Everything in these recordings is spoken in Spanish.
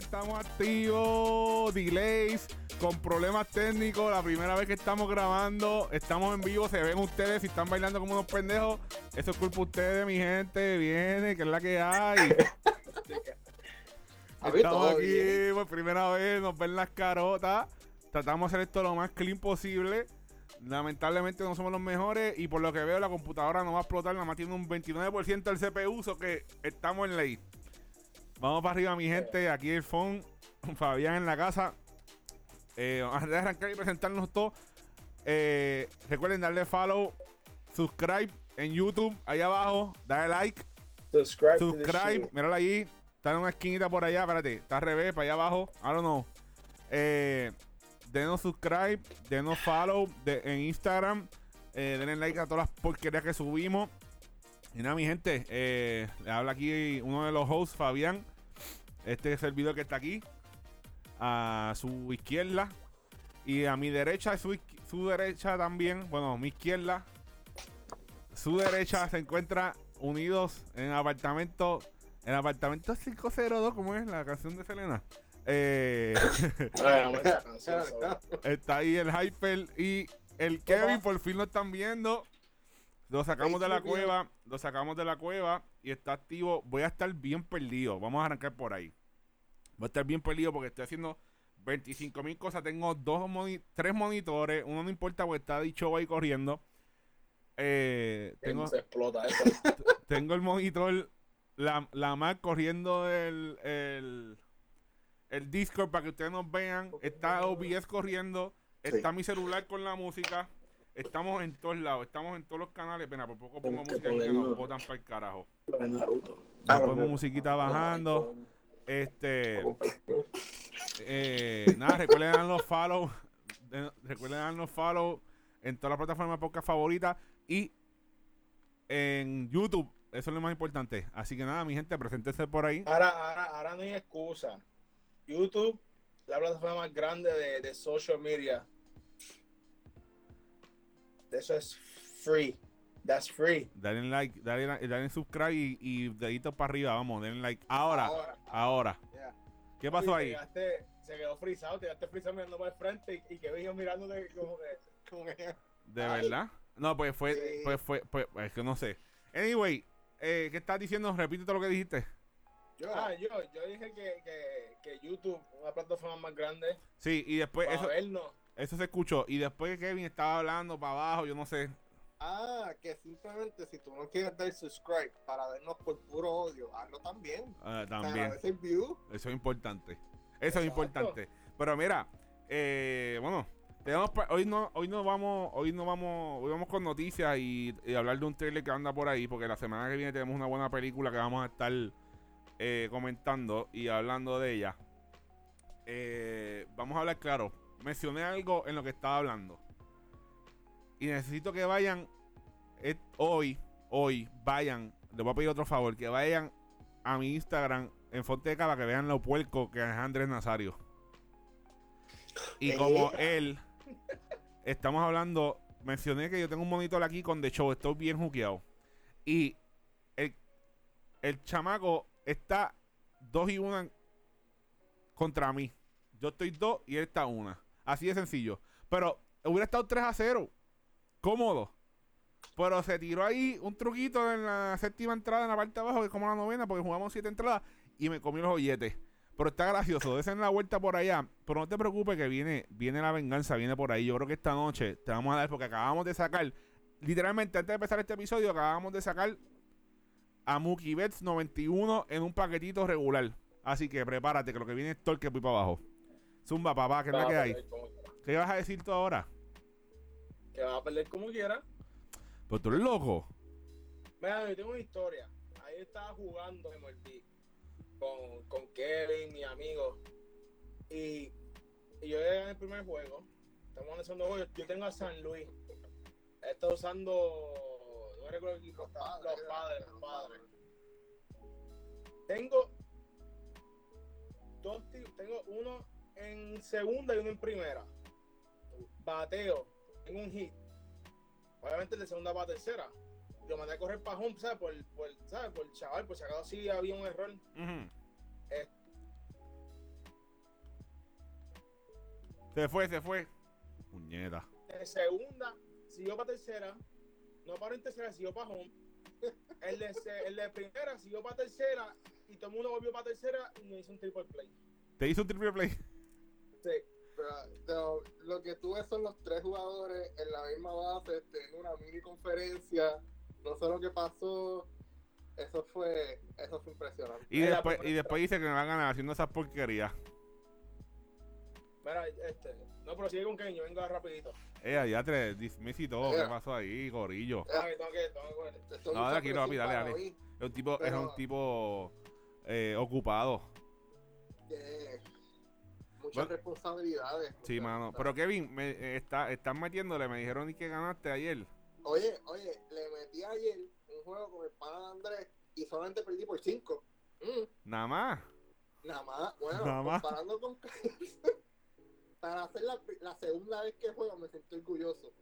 estamos activos, delays, con problemas técnicos. La primera vez que estamos grabando, estamos en vivo, se ven ustedes, si están bailando como unos pendejos, eso es culpa de ustedes, mi gente. Viene, que es la que hay. estamos aquí por primera vez, nos ven las carotas. Tratamos de hacer esto lo más clean posible. Lamentablemente no somos los mejores y por lo que veo la computadora no va a explotar, nada más tiene un 29% del CPU, so que estamos en ley. Vamos para arriba mi gente, aquí el phone, Fabián en la casa. Eh, antes de arrancar y presentarnos todos, eh, recuerden darle follow, subscribe en YouTube, ahí abajo, dale like, Subscribe. subscribe, míralo ahí, está en una esquinita por allá, espérate, está al revés, para allá abajo, I don't know. Eh, denos subscribe, denos follow de, en Instagram, eh, denle like a todas las porquerías que subimos. Y nada, mi gente, eh, le habla aquí uno de los hosts, Fabián. Este es el video que está aquí. A su izquierda. Y a mi derecha, su, su derecha también. Bueno, mi izquierda. Su derecha se encuentra unidos en apartamento. En apartamento 502, ¿cómo es la canción de Selena? Eh, está ahí el Hyper y el Kevin, por fin lo están viendo. Lo sacamos de la cueva, lo sacamos de la cueva y está activo. Voy a estar bien perdido. Vamos a arrancar por ahí. Voy a estar bien perdido porque estoy haciendo 25 mil cosas. Tengo dos moni- tres monitores. Uno no importa porque está dicho ahí corriendo. Eh, tengo, Se explota eso. tengo el monitor, la, la Mac corriendo el, el, el Discord para que ustedes nos vean. Está OBS corriendo. Está mi celular con la música. Estamos en todos lados. Estamos en todos los canales. Pena, por poco pongo que música que nos botan para el carajo. Ya ponemos musiquita bajando. Este. Eh, nada, recuerden darnos follow. de- Recuerden darnos follow en todas las plataformas podcast favoritas y en YouTube. Eso es lo más importante. Así que nada, mi gente, preséntense por ahí. Ahora, ahora, ahora no hay excusa. YouTube, la plataforma más grande de, de social media. Eso es free. That's free. Dale like, dale, dale subscribe y, y deditos para arriba. Vamos, denle like. Ahora, Ahora. ahora. Yeah. ¿Qué pasó ahí? se quedó frisado, te quedaste frisado mirando para el frente y, y que vino mirándote como que. Como que ¿De Ay. verdad? No, pues fue, Sí. pues fue, pues, es que no sé. Anyway, eh, ¿qué estás diciendo? Repite lo que dijiste. Ah, yo, yo dije que, que, que YouTube, una plataforma más grande, Sí, y después para eso, vernos. Eso se escuchó. Y después que Kevin estaba hablando para abajo, yo no sé. Ah, que simplemente si tú no quieres dar subscribe para vernos por puro odio, hazlo también. ah, también. agradece el view. Eso es importante. Eso es importante. Pero mira, eh, bueno, tenemos hoy no, hoy no vamos, hoy no vamos, hoy vamos con noticias y, y hablar de un trailer que anda por ahí, porque la semana que viene tenemos una buena película que vamos a estar eh, comentando y hablando de ella. Eh, vamos a hablar claro. Mencioné algo en lo que estaba hablando. Y necesito que vayan eh, hoy, hoy, vayan. Les voy a pedir otro favor, que vayan a mi Instagram en Fonteca para que vean lo puerco que es Andrés Nazario. Y como él, estamos hablando, mencioné que yo tengo un monitor aquí con The Show, estoy bien juqueado. Y el, el chamaco está dos y una contra mí. Yo estoy dos y él está una. Así de sencillo. Pero hubiera estado 3 a 0. Cómodo. Pero se tiró ahí un truquito en la séptima entrada, en la parte de abajo, que es como la novena, porque jugamos siete entradas y me comí los billetes. Pero está gracioso, desen la vuelta por allá. Pero no te preocupes que viene, viene la venganza, viene por ahí. Yo creo que esta noche te vamos a dar, porque acabamos de sacar, literalmente antes de empezar este episodio, acabamos de sacar a Mookie Betts 91 en un paquetito regular. Así que prepárate, que lo que viene es torque por para abajo. Zumba, papá, que es la que hay. ¿Qué vas a decir tú ahora? Que va a perder como quiera. Pues tú eres loco. Mira, yo tengo una historia. Ahí estaba jugando MLB con, con Kevin, mi amigo. Y, y yo llegué en el primer juego. Estamos en el segundo juego. Yo tengo a San Luis. Está usando. No recuerdo el equipo. Los padres, Los padres, los padres. Tengo dos ti- Tengo uno en segunda y uno en primera. Bateo. Tengo un hit. Obviamente el de segunda para tercera lo mandé a correr para home, ¿sabes? Por, por, ¿sabes? por chaval, por si acaso sí había un error. Ujú. Se fue, se fue. Puñeta. En segunda, siguió para tercera. No paró en tercera, siguió para home. El de, el de primera siguió para tercera. Y todo el mundo volvió para tercera y me hizo un triple play. Te hizo un triple play. Sí. Pero, lo que tú ves son los tres jugadores en la misma base, este, en una mini conferencia. No sé lo que pasó. Eso fue, eso fue impresionante. Y después, y después dice que me va a ganar haciendo esas porquerías. Mira, este. No, pero sigue con Kevin, yo vengo rapidito. Eh, ya te dismiss y todo. ¿Qué pasó ahí, gorillo? Ay, tengo que, tengo que No, tranquilo, papi, dale, dale. Es un tipo, es un tipo eh, ocupado. Muchas Bueno. responsabilidades. Sí, mano. Pero Kevin, me, eh, está, están metiéndole. Me dijeron que ganaste ayer. Oye, oye, le metí ayer un juego con el pana de Andrés y solamente perdí por 5. Nada más. nada más, bueno, Nada más. comparando con para hacer la, la segunda vez que juego me siento orgulloso.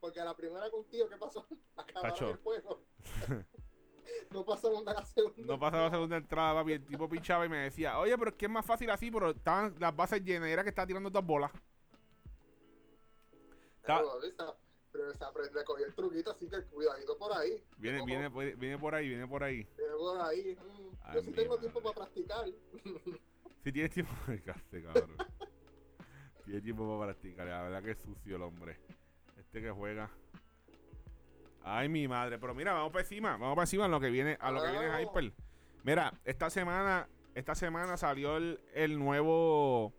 Porque la primera contigo, ¿qué pasó? Acabaron el juego. no nada la segunda. No pasaba la segunda entrada, papi. El tipo pinchaba y me decía, oye, pero es que es más fácil así, pero estaban las bases llenas. y Era que estaba tirando dos bolas. Pero, esa- pero se aprende a coger el truquito, así que cuidadito por ahí. Viene, viene, viene por ahí, viene por ahí. viene por ahí. mm. Ay, Yo sí tengo madre. tiempo para practicar. Si tienes tiempo, Cállate, cabrón. Tiene tiempo para practicar. La verdad que es sucio el hombre. Este que juega. Ay, mi madre. Pero mira, vamos para encima. Vamos para encima a lo que viene, a lo que viene. Hyper. Mira, esta semana, esta semana salió el, el nuevo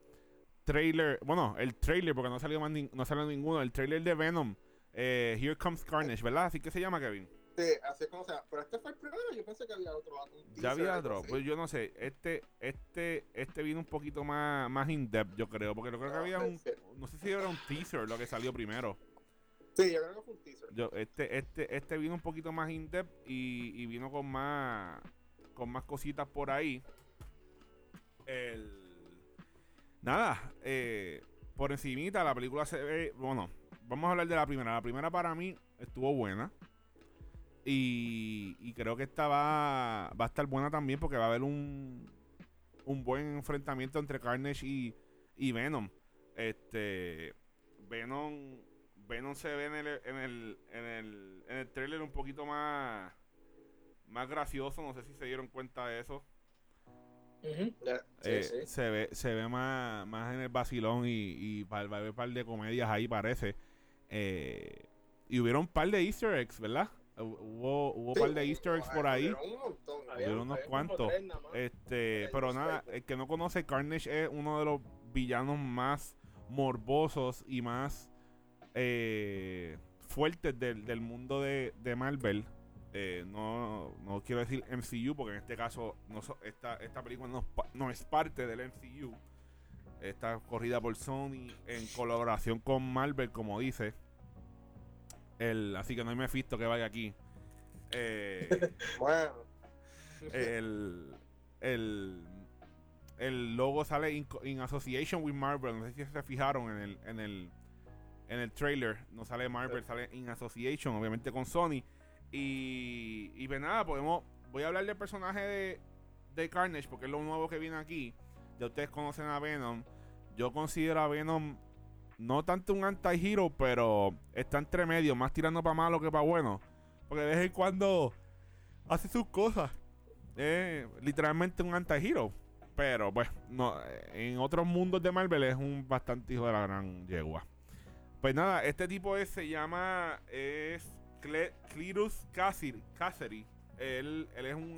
trailer. Bueno, el trailer, porque no salió más nin- no salió ninguno. El trailer de Venom. eh, Here Comes Carnage, ¿verdad? Así que se llama Kevin. Sí, así es como sea. Pero este fue el primero, yo pensé que había otro. Ya había otro. Pues yo no sé. Este, este, este vino un poquito más, más in depth, yo creo. Porque yo creo que Ah, había un. No sé si era un teaser lo que salió primero. Sí, yo creo que fue un teaser. Este, este, este vino un poquito más in depth y, y vino con más. Con más cositas por ahí. El. Nada, eh, por encimita la película se ve. Bueno, vamos a hablar de la primera. La primera para mí estuvo buena. Y, y creo que esta va, va a estar buena también porque va a haber un, un buen enfrentamiento entre Carnage y, y Venom. Este Venom, Venom se ve en el, en el, en el, en el trailer un poquito más, más gracioso. No sé si se dieron cuenta de eso. Eh, sí. Se ve, se ve más, más en el vacilón y, y va a haber un par de comedias ahí, parece. Eh, y hubieron un par de easter eggs, ¿verdad? Hu- Hubo, hubo un par de easter eggs ay, por ahí. pero un montón. Había- Hubieron unos cuantos. Este, pero nada, el que no conoce, Carnage es uno de los villanos más morbosos y más eh, fuertes del, del mundo de, de Marvel. Eh, no, no quiero decir MCU porque en este caso no so- esta, esta película no, no es parte del MCU. Está corrida por Sony en colaboración con Marvel, como dice. El, así que no hay Mephisto que vaya aquí. Eh, Bueno, el, el, el logo sale in, in association with Marvel. No sé si se fijaron en el, en el, en el trailer. No sale Marvel, sale in association, obviamente con Sony. Y, y pues nada, podemos, voy a hablar del personaje de, de Carnage porque es lo nuevo que viene aquí. Ya ustedes conocen a Venom. Yo considero a Venom no tanto un anti-hero, pero está entre medio, más tirando para malo que para bueno. Porque de vez en cuando hace sus cosas. Es literalmente un anti-hero. Pero pues, no, eh, en otros mundos de Marvel es un bastante hijo de la gran yegua. Pues nada, este tipo es, se llama es Cle- Cletus Cassidy. Cassidy. Él, él es un,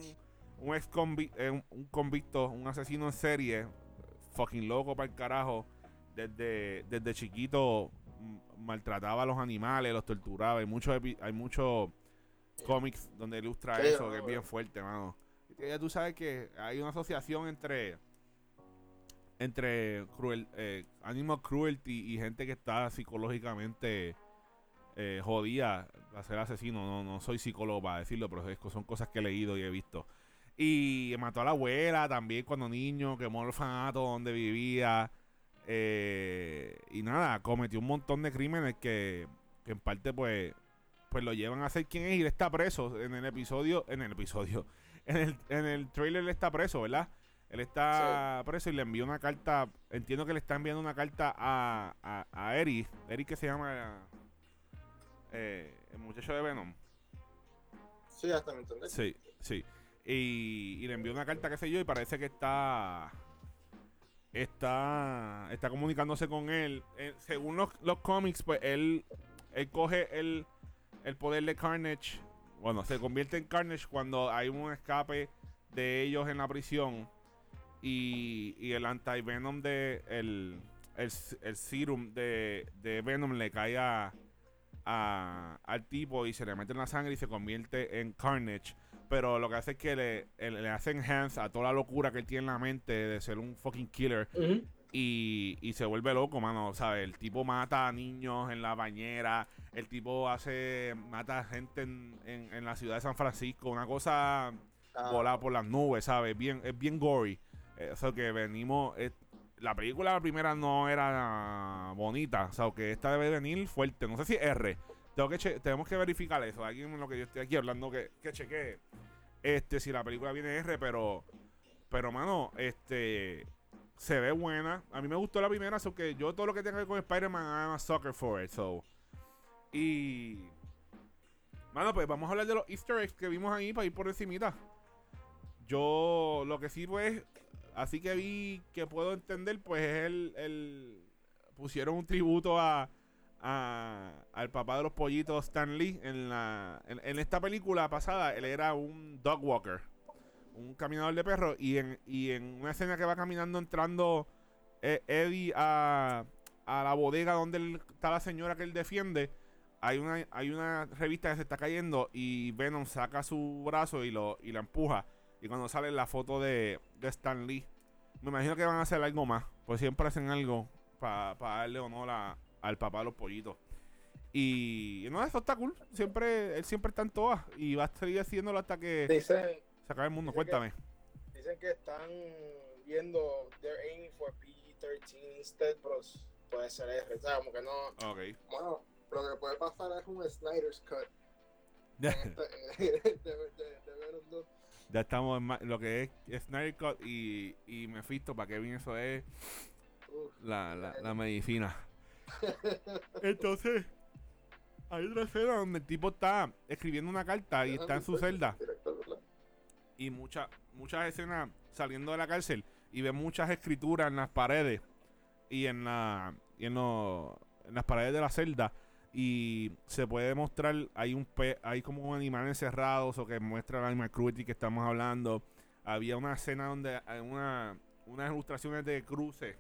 un ex convicto, un, convicto, un asesino en serie. Fucking loco para el carajo. Desde, desde chiquito mm, maltrataba a los animales, los torturaba. Hay muchos hay muchos cómics donde ilustra eso, que es bien fuerte, mano. Ya tú sabes que hay una asociación entre entre cruel, eh, animal cruelty y gente que está psicológicamente eh, jodida a ser asesino. No, no soy psicólogo para decirlo, pero es- son cosas que he leído y he visto. Y mató a la abuela también cuando niño, quemó el orfanato donde vivía. eh, y nada, cometió un montón de crímenes que, que en parte pues pues lo llevan a ser quien es y él está preso en el episodio, en el episodio, en el, en el trailer él está preso, ¿verdad? Él está preso y le envió una carta. Entiendo que le está enviando una carta a, a, a Eric. Eric que se llama eh, el muchacho de Venom. Sí, hasta me entendés. Sí, sí. Y, y le envió una carta, qué sé yo, y parece que está. Está. Está comunicándose con él. Eh, según los, los cómics, pues él. Él coge el, el poder de Carnage. Bueno, se convierte en Carnage cuando hay un escape de ellos en la prisión. Y, y el anti-venom de. El, el, el serum de, de Venom le cae a, a- al tipo y se le mete en la sangre y se convierte en Carnage. Pero lo que hace es que le, le, le hace enhance a toda la locura que él tiene en la mente de ser un fucking killer. Y, y se vuelve loco, mano. ¿Sabes? El tipo mata a niños en la bañera. El tipo hace. Mata a gente en, en- en la ciudad de San Francisco. Una cosa Ah, volada por las nubes, ¿sabes? Bien, es bien gory. Eso que venimos. eh, la película la primera no era bonita. O sea, que esta debe venir fuerte. No sé si es R. Tengo que tenemos que verificar eso. Alguien en lo que yo estoy aquí hablando que, que chequee. Este, si la película viene R, pero. Pero, mano, este. Se ve buena. A mí me gustó la primera, so que yo todo lo que tenga que ver con Spider-Man, I'm sucker for it. So. Y. Mano, pues vamos a hablar de los Easter eggs que vimos ahí para ir por encimita. Yo lo que sí pues, así que vi que puedo entender, pues es el, el pusieron un tributo a, a- al papá de los pollitos Stan Lee en la en, esta película pasada él era un dog walker, un caminador de perros y en y en una escena que va caminando entrando eh, Eddie a, a la bodega donde está la señora que él defiende. Hay una, hay una revista que se está cayendo y Venom saca su brazo y lo y la empuja. Y cuando sale la foto de, de Stan Lee, me imagino que van a hacer algo más. Pues siempre hacen algo para darle honor a- al papá de los pollitos. Y no, eso está cool. Siempre, él siempre está en todas. Y va a seguir haciéndolo hasta que Dicen, se acabe el mundo. Que- Cuéntame. dicen que están viendo, they're aiming for PG-13 instead, pero puede ser R. O sea, como que no. Ok. Bueno, lo que puede pasar es un Snyder's Cut. este- de, de, de Venom 2. Ya estamos en lo que es Snyder Cut y, y Mephisto. Para que bien eso es la, la, la medicina. Entonces, hay otra escena donde el tipo está escribiendo una carta y está en su celda. Y muchas muchas escenas saliendo de la cárcel y ve muchas escrituras en las paredes y en la y en, lo- en las paredes de la celda y se puede mostrar hay un pe- hay como un animal encerrado o que muestra el animal cruelty que estamos hablando había una escena donde hay una unas ilustraciones de cruces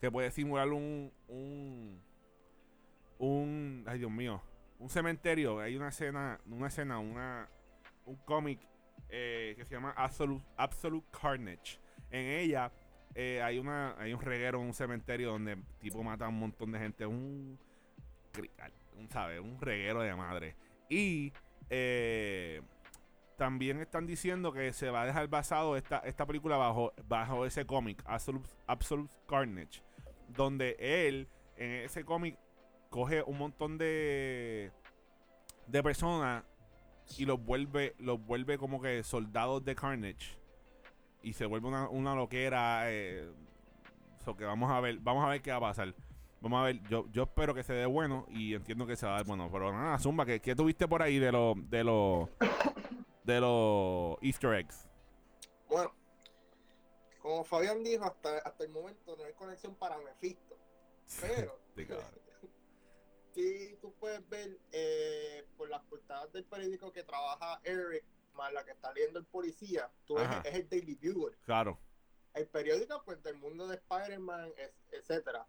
que puede simular un un un ay Dios mío un cementerio hay una escena una escena una un cómic eh, que se llama Absolute, Absolute Carnage. En ella eh, hay una hay un reguero en un cementerio donde tipo mata a un montón de gente. Un, cri- un ¿sabe? Un reguero de madre. Y eh, también están diciendo que se va a dejar basado esta, esta película bajo, bajo ese cómic, Absolute, Absolute Carnage. Donde él, en ese cómic, coge un montón de, de personas y los vuelve los vuelve como que soldados de Carnage y se vuelve una, una loquera eh, so que vamos a ver vamos a ver qué va a pasar vamos a ver yo yo espero que se dé bueno y entiendo que se va a dar bueno pero nada zumba ¿qué, qué tuviste por ahí de los de los de los Easter eggs Bueno, como Fabián dijo, hasta, hasta el momento no hay conexión para Mephisto. Pero, sí, tú puedes ver eh, por las portadas del periódico que trabaja Eric, más la que está leyendo el policía, tú ves, es el Daily Bugle. claro El periódico, pues, del mundo de Spider-Man, etcétera.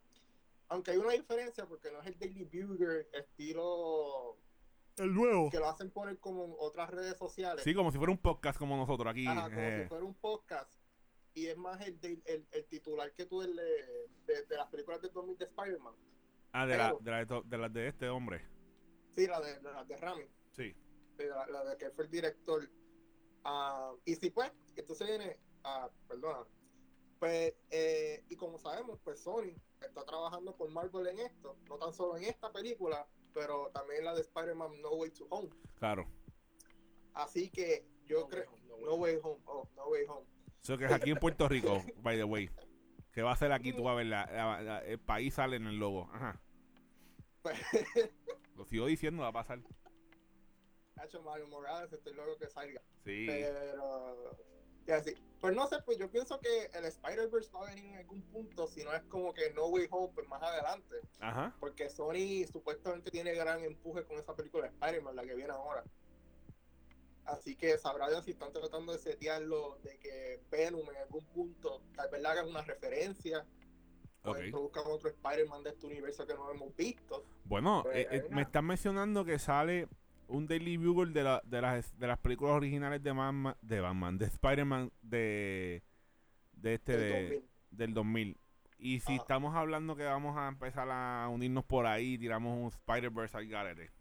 Aunque hay una diferencia porque no es el Daily Bugle estilo el nuevo que lo hacen poner como en otras redes sociales. sí como si fuera un podcast como nosotros aquí Ajá, como eh, si fuera un podcast. Y es más el, de- el, el titular que tú el de, de, de las películas de 2000 de Spider-Man. ah de la pero- de, la de, to- de las de este hombre Sí, la de, la de Rami. sí de la, la de que fue el director. Ah, y si pues, entonces viene, ah, perdona, pues, eh, y como sabemos, pues Sony está trabajando con Marvel en esto, no tan solo en esta película, pero también la de Spider-Man No Way to Home. claro Así que yo No creo, Home, No Way Home, oh, No Way Home. Eso que es aquí en Puerto Rico, by the way. ¿Qué va a hacer aquí? Tú vas a ver, la- la- la- el país sale en el logo. Ajá. Pues, Lo sigo diciendo, va a pasar. Hacho Mario Morales, estoy loco que salga. Sí. Pero, y así. Pues no sé, pues yo pienso que el Spider-Verse va a venir en algún punto, si no es como que No Way Home, pues más adelante. Ajá. Porque Sony supuestamente tiene gran empuje con esa película de Spider-Man, la que viene ahora. Así que sabrá Dios si están tratando de setearlo de que Venom en algún punto tal vez le hagan una referencia. O Ok. buscan otro Spider-Man de este universo que no hemos visto. Bueno, Pues, eh, eh, me están mencionando que sale un Daily Bugle de, la- de, las, de las películas originales de Batman, de Batman, de Spider-Man de, de este del de, 2000. del 2000. Y si Ah. estamos hablando que vamos a empezar a unirnos por ahí, tiramos un Spider-Verse al garete.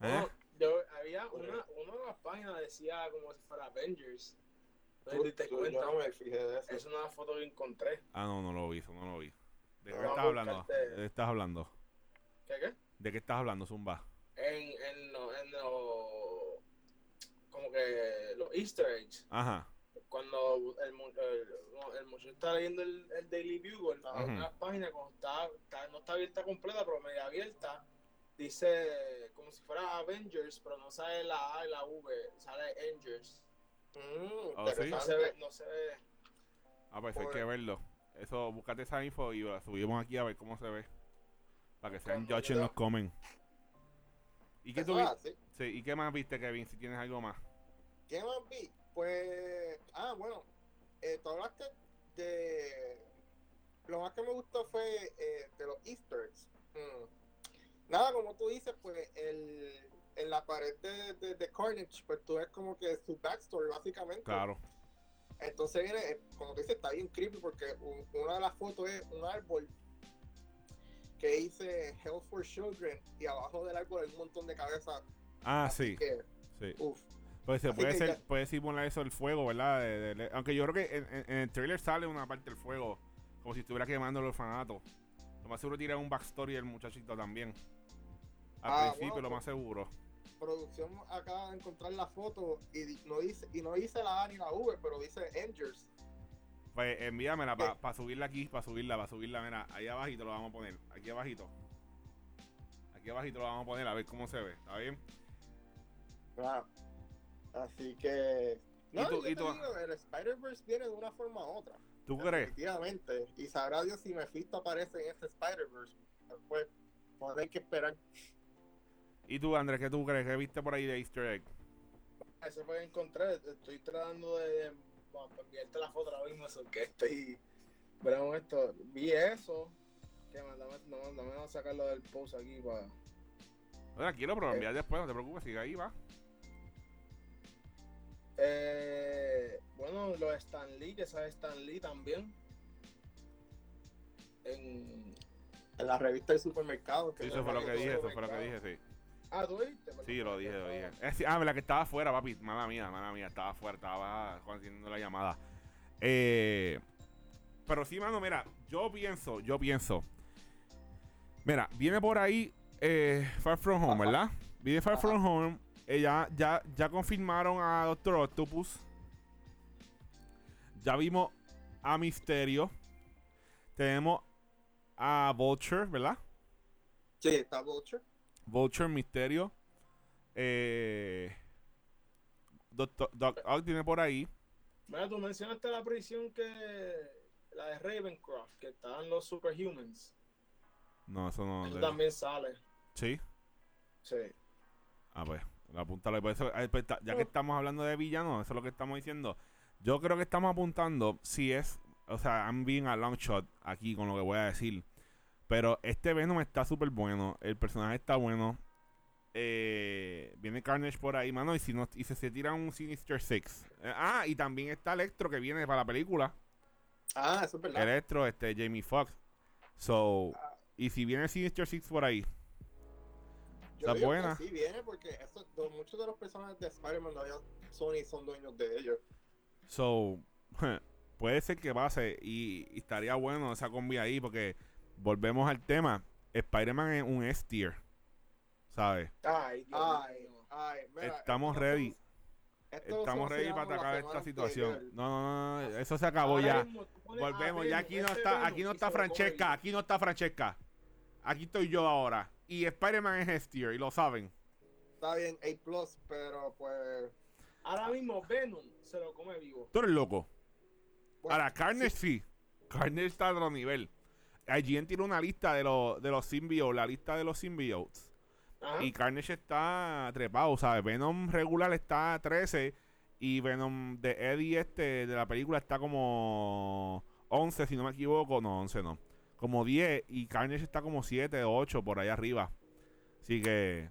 ¿Eh? Yo, había una, una de las páginas decía como si fuera Avengers. Te Tú- cuenta. yo no me fijé de eso. Es una foto que encontré. Ah, no, no lo vi, eso no lo vi. ¿De qué estás hablando? ¿De qué estás hablando? ¿Qué qué? ¿De qué estás hablando, Zumba? En, en, lo- en lo- como que los Easter eggs. Ajá. Cuando el, el, el muchacho está leyendo el, el Daily Bugle, Ajá. hay una página cuando está, está- no está abierta completa, pero media abierta, dice como si fuera Avengers, pero no sale la A y la V, sale Avengers. Mm, Oh, ¿sí? No se ve, no se ve. Ah, pues hay que verlo. Eso, búscate esa info y la subimos aquí a ver cómo se ve. Para que sean en yo- los comen. ¿Y qué, tú sí, ¿Y qué más viste, Kevin? Si tienes algo más. ¿Qué más vi? Pues, ah, bueno, eh, tú hablaste de... Lo más que me gustó fue eh, de los easter eggs. Mm. Nada, como tú dices, pues el, en la pared de, de, de Carnage, pues tú ves como que su backstory, básicamente. Claro. Entonces viene, eh, como tú dices, está bien creepy porque un- una de las fotos es un árbol que dice Health for Children y abajo del árbol hay un montón de cabezas. Ah, así sí. Que, Sí. uf. Pues se puede ser, ya- puede simular eso el fuego, ¿verdad? De- de- de- aunque yo creo que en, en- el trailer sale una parte del fuego, como si estuviera quemando el orfanato. Lo más seguro tira un backstory del muchachito también. Al Ah, principio, bueno, lo pues- más seguro. producción acaba de encontrar la foto y no dice y no dice la A ni la V, pero dice Angels. Pues envíamela para ¿Qué? subirla aquí, para subirla, para subirla. Mira, ahí abajito lo vamos a poner. Aquí abajito. Aquí abajito lo vamos a poner a ver cómo se ve. ¿Está bien? Claro. Así que no, ¿Y tú- yo y te tú- digo, el Spider-Verse viene de una forma u otra. ¿Tú crees? Definitivamente. Y sabrá Dios si Mephisto aparece en ese Spider-Verse. Después, pues hay que esperar. ¿Y tú, Andrés, qué tú crees? ¿Qué viste por ahí de Easter egg? Eso fue que encontré. Estoy tratando de para enviarte la foto ahora mismo, eso que estoy. Veremos esto. Vi eso. Que más, dame, no, a sacarlo del post aquí para. Bueno, aquí lo pero Eh. enviar después, no te preocupes, sigue ahí, va. Eh, bueno, lo de Stan Lee, que sabe Stan Lee también. En... En la revista del supermercado. Sí, eso fue lo que dije, eso fue lo que dije, sí. Ah, ¿tú viste? Sí, lo dije, lo dije. Eh, sí, ah, verdad que estaba afuera, papi. Mala mía, mala mía. Estaba afuera, estaba haciendo la llamada. Eh, pero sí, mano, mira, yo pienso, yo pienso. Mira, viene por ahí eh, Far From Home, Ajá. ¿verdad? Viene Far Ajá. From Home. eh, ya, ya, ya confirmaron a Doctor Octopus. Ya vimos a Misterio. Tenemos a Vulture, ¿verdad? Sí, está Vulture. Vulture, Misterio. Eh, Doctor, Doc Ock viene por ahí. Mira, tú mencionaste la prisión que. La de Ravencroft, que estaban los Superhumans. No, eso no. Eso de- también sale. Sí. Sí. Ah, pues, apúntalo. ahí. Por eso, eh, pues, ya que estamos hablando de villanos, eso es lo que estamos diciendo. Yo creo que estamos apuntando si es. O sea, I'm being a long shot aquí con lo que voy a decir. Pero este Venom está súper bueno. El personaje está bueno. Eh, viene Carnage por ahí, mano. Y si no, y se, se tira un Sinister Six. Eh, ah, y también está Electro que viene para la película. Ah, eso es verdad. Electro, este, Jamie Foxx. So, Ah, y si viene Sinister Six por ahí. yo está buena. Sí, viene porque eso, muchos de los personajes de Spider-Man Sony son dueños de ellos. So, puede ser que pase y, y estaría bueno esa combi ahí porque volvemos al tema. Spider-Man es un S-tier, ¿sabes? Ay, Dios Ay, ay, mira, Estamos ready. Estamos ready para atacar esta situación. No, no, no, no, eso se acabó ya. Volvemos, ya aquí no ese está, aquí no está Francesca, aquí no está Francesca. Aquí estoy yo ahora. Y Spider-Man es S-tier, y lo saben. Está bien, A+, pero pues... Ahora mismo Venom se lo come vivo. Tú eres loco. Ahora, Carnage sí. Carnage está a otro nivel. IGN tiene una lista de los, de los symbiotes, la lista de los symbiotes. Ajá. Y Carnage está trepado, ¿sabes? Venom regular está a 13 y Venom de Eddie este de la película está como 11, si no me equivoco. No, 11 no. Como 10 y Carnage está como 7 o 8 por ahí arriba. Así que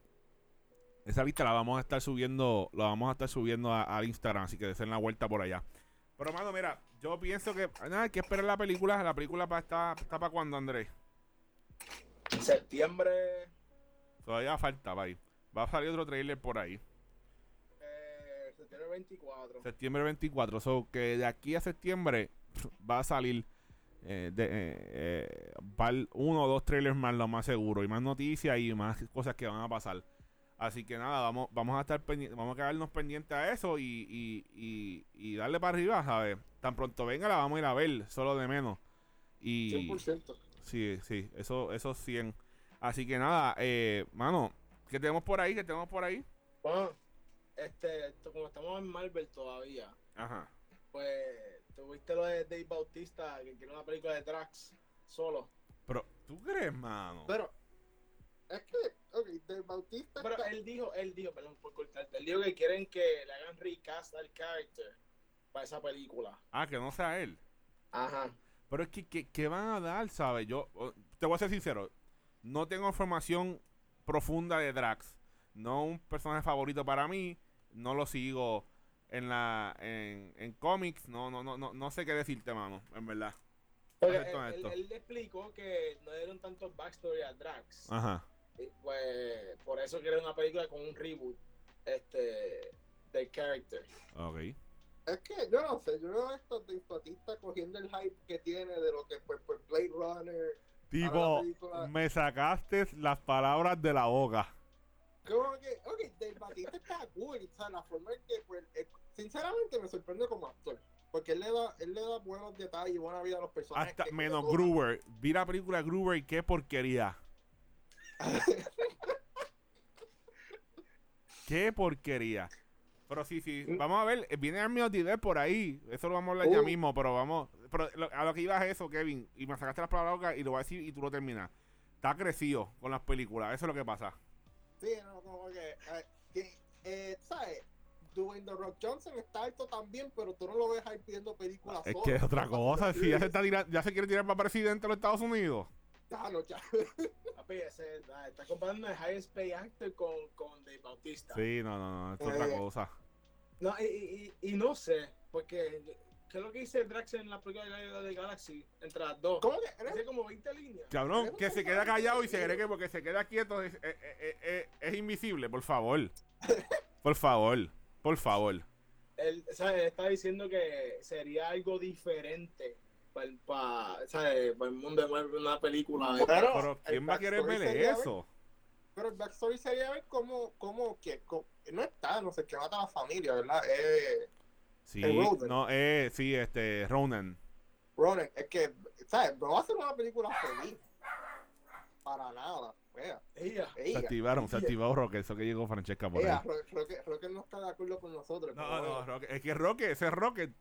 esa lista la vamos a estar subiendo, la vamos a estar subiendo al Instagram, así que desen la vuelta por allá. Pero mano, mira, yo pienso que nada, hay que esperar la película, la película pa- está, está para cuando, Andrés. Septiembre. Todavía falta, va ahí. Va a salir otro trailer por ahí. Eh, septiembre 24. Septiembre 24. So que de aquí a septiembre va a salir eh, de, eh, eh, uno o dos trailers más, lo más seguro. Y más noticias y más cosas que van a pasar. Así que nada, vamos, vamos a estar pendientes, vamos a quedarnos pendientes a eso y, y, y, y darle para arriba, ¿sabes? Tan pronto venga la vamos a ir a ver, solo de menos. Y 100%. sí, sí, eso, eso 100. Así que nada, eh, mano, ¿qué tenemos por ahí? ¿Qué tenemos por ahí? Bueno, este, esto, como estamos en Marvel todavía, Ajá. pues tuviste lo de Dave Bautista que quiere una película de Drax solo. Pero, ¿tú crees, mano? Pero, es que, ok, Dave Bautista Pero está- él dijo, él dijo, perdón por cortarte, él dijo que quieren que le hagan recast al character para esa película. Ah, que no sea él. Ajá. Pero es que, ¿qué, qué van a dar, sabes? Yo, oh, te voy a ser sincero, no tengo información profunda de Drax. No un personaje favorito para mí, no lo sigo en la en, en cómics, no, no, no, no, no sé qué decirte, mano, en verdad. Él, él, él le explicó que no dieron tanto backstory a Drax. Ajá. Pues por eso quiere una película con un reboot este del character. Ok. Es que yo no sé, yo veo a estos Dave Bautista cogiendo el hype que tiene de lo que pues, pues Blade Runner. Tipo, película- me sacaste las palabras de la boca. Como que, ok, Bautista está cool, o sea, la forma en que, pues, eh, sinceramente me sorprende como actor. Porque él le da, él le da buenos detalles y buena vida a los personajes. Hasta menos. Gruber. Vi la película Gruber y qué porquería. Qué porquería. Pero sí, sí. Vamos a ver. eh, Viene Army of the Dead por ahí. Eso lo vamos a hablar ya Uh. mismo. Pero vamos. Pero a lo que ibas es eso, Kevin. Y me sacaste las palabras locas y lo voy a decir y tú lo terminas. Está crecido con las películas. Eso es lo que pasa. Sí, no, como que, eh, eh, ¿sabes? Dwayne The Rock Johnson está alto también, pero tú no lo ves ahí pidiendo películas Es que es otra cosa. Si ya se, está tirando, ya se quiere tirar para presidente de los Estados Unidos. Ya, no, ya. Papi, ese, ah, está comparando el highest pay actor con, con Dave Bautista. Sí, no, no, no. Es otra Eh, cosa. No, y, y, y- no sé, porque ¿qué es lo que dice Drax en la película de, de Galaxy? Entre las dos. ¿Cómo que? Dice como 20 líneas. Cabrón, que se queda callado y se cree que porque se queda quieto es, es- es- es- es invisible. Por favor. Por favor. Por favor. Él, ¿sabes? Él está diciendo que sería algo diferente para el, pa- el mundo de Marvel, una película. de- Pero, Pero ¿quién el va a querer backstory ver sería eso? Pero el backstory sería ver cómo, cómo, que, cómo- no está, no sé, que mata a la familia, ¿verdad? Eh, Sí, no, eh, sí, este, Ronan. Ronan, es que, ¿sabes? No va a ser una película feliz. Para nada. Vea, Ella. Se ella, activaron, se activó Roque, eso que llegó Francesca por ella, ahí. Ro- Roque, Roque no está de acuerdo con nosotros. No, no, Roque, es que Roque, ese Roque,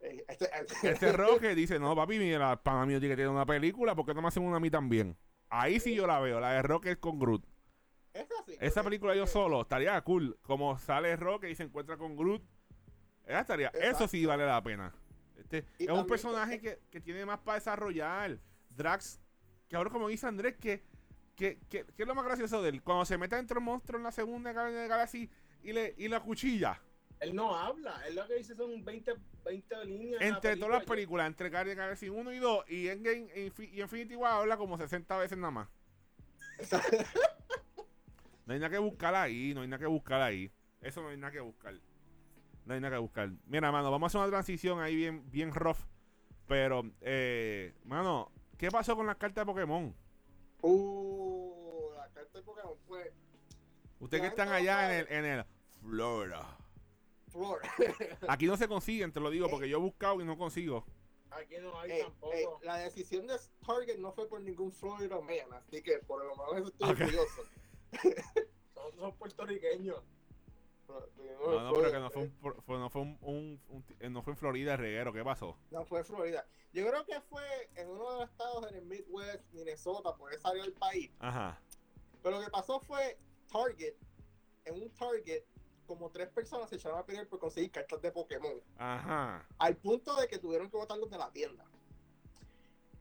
eh, este- ese Roque dice, no, papi, mira, para mí tiene que tener una película, ¿por qué no me hacen una a mí también? Ahí sí yo la veo, la de Roque es con Groot. es así. Esa película yo solo, estaría cool. Como sale Roque y se encuentra con Groot. Esa estaría, eso sí vale la pena. Este, es un personaje que, que tiene más para desarrollar. Drax, que ahora como dice Andrés, que, que, que, es lo más gracioso de él. Cuando se mete dentro del monstruo en la segunda de Galaxy y le y la cuchilla. Él no habla. Él lo que dice son 20, 20 líneas. la Entre todas las película. películas, entre Guardia de Galaxy 1 y 2 y Endgame y Infi- y Infinity War habla como 60 veces nada más. No hay nada que buscar ahí, no hay nada que buscar ahí. Eso no hay nada que buscar. No hay nada que buscar. Mira, mano, vamos a hacer una transición ahí bien, bien rough. Pero, eh, mano, ¿qué pasó con las cartas de Pokémon? Uh, la carta de Pokémon, pues. Ustedes que están allá en el, en el Florida. Floor. Aquí no se consiguen, te lo digo, porque yo he buscado y no consigo. Aquí no hay Eh, tampoco. eh, la decisión de Target no fue por ningún Florida man, así que por lo menos estoy Ok. orgulloso. Nosotros somos puertorriqueños. Pero, No, no, pero que no fue, un, fue- fue- no fue un, un- un- eh, no fue en Florida el reguero, ¿qué pasó? No fue Florida. Yo creo que fue en uno de los estados en el Midwest, Minnesota, por esa área del país. Ajá. Pero lo que pasó fue Target, en un Target, como tres personas se echaron a pelear por conseguir cartas de Pokémon. Ajá. Al punto de que tuvieron que botarlos de la tienda.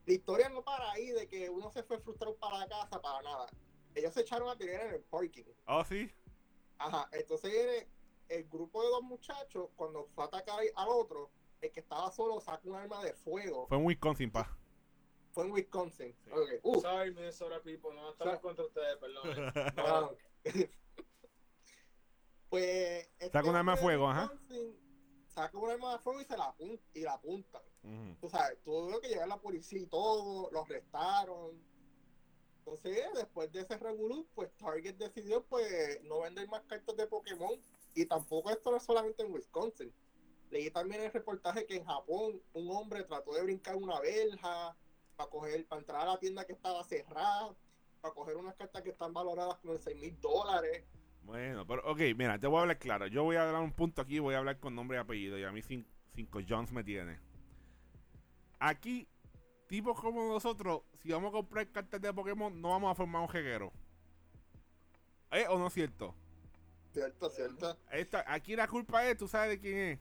La historia no para ahí de que uno se fue frustrado para la casa, para nada. Ellos se echaron a pelear en el parking. Oh, sí. Ajá, entonces viene el grupo de dos muchachos, cuando fue a atacar al otro, el que estaba solo sacó un arma de fuego. Fue en Wisconsin, pa. Fue en Wisconsin. Sí. Ok, uh, Sorry, Minnesota people, no estamos Sa- contra ustedes, perdón. Ah, pues. Saca un este arma de fuego, ajá. Saca un arma de fuego y se la apun- y la apuntan. Ujú. Tú sabes, tuvo que llegar la policía y todo, los arrestaron. Entonces, después de ese revolú, pues Target decidió pues no vender más cartas de Pokémon. Y tampoco esto no es solamente en Wisconsin. Leí también el reportaje que en Japón un hombre trató de brincar una verja para coger, para entrar a la tienda que estaba cerrada, para coger unas cartas que están valoradas como en 6 mil dólares. Bueno, pero ok, mira, te voy a hablar claro. Yo voy a dar un punto aquí, voy a hablar con nombre y apellido. Y a mí cin- cinco Jones me tiene. Aquí, tipos como nosotros, si vamos a comprar cartas de Pokémon, no vamos a formar un jeguero. ¿Eh o no es cierto? ¿Cierto, cierto? Esta, aquí la culpa es, ¿tú sabes de quién es?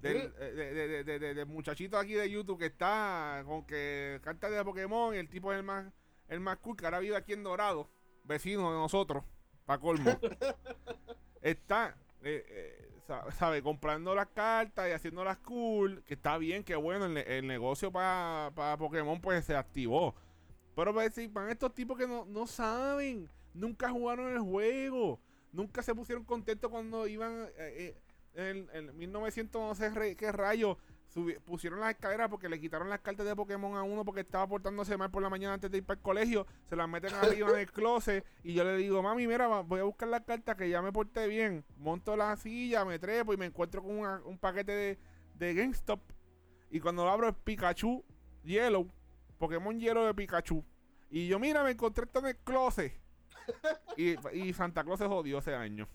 Del, eh, de- de- de- de- muchachito aquí de YouTube que está con que cartas de Pokémon y el tipo es el más, el más cool que ahora vive aquí en Dorado, vecino de nosotros, pa' colmo. está, eh, eh, sa- sabe, comprando las cartas y haciendo las cool, que está bien, que bueno, el, ne- el negocio para Pokémon pues se activó. Pero pues, si van estos tipos que no, no saben, nunca jugaron el juego, nunca se pusieron contentos cuando iban eh, en, en 1900 no sé qué rayo pusieron las escaleras porque le quitaron las cartas de Pokémon a uno porque estaba portándose mal por la mañana antes de ir para el colegio, se las meten arriba en el closet y yo le digo, mami, mira, voy a buscar las cartas que ya me porté bien, monto la silla, me trepo y me encuentro con un paquete de, de GameStop y cuando lo abro es Pikachu Yellow, Pokémon Yellow de Pikachu. Y yo, mira, me encontré esto en el closet. y, y Santa Claus se jodió ese año.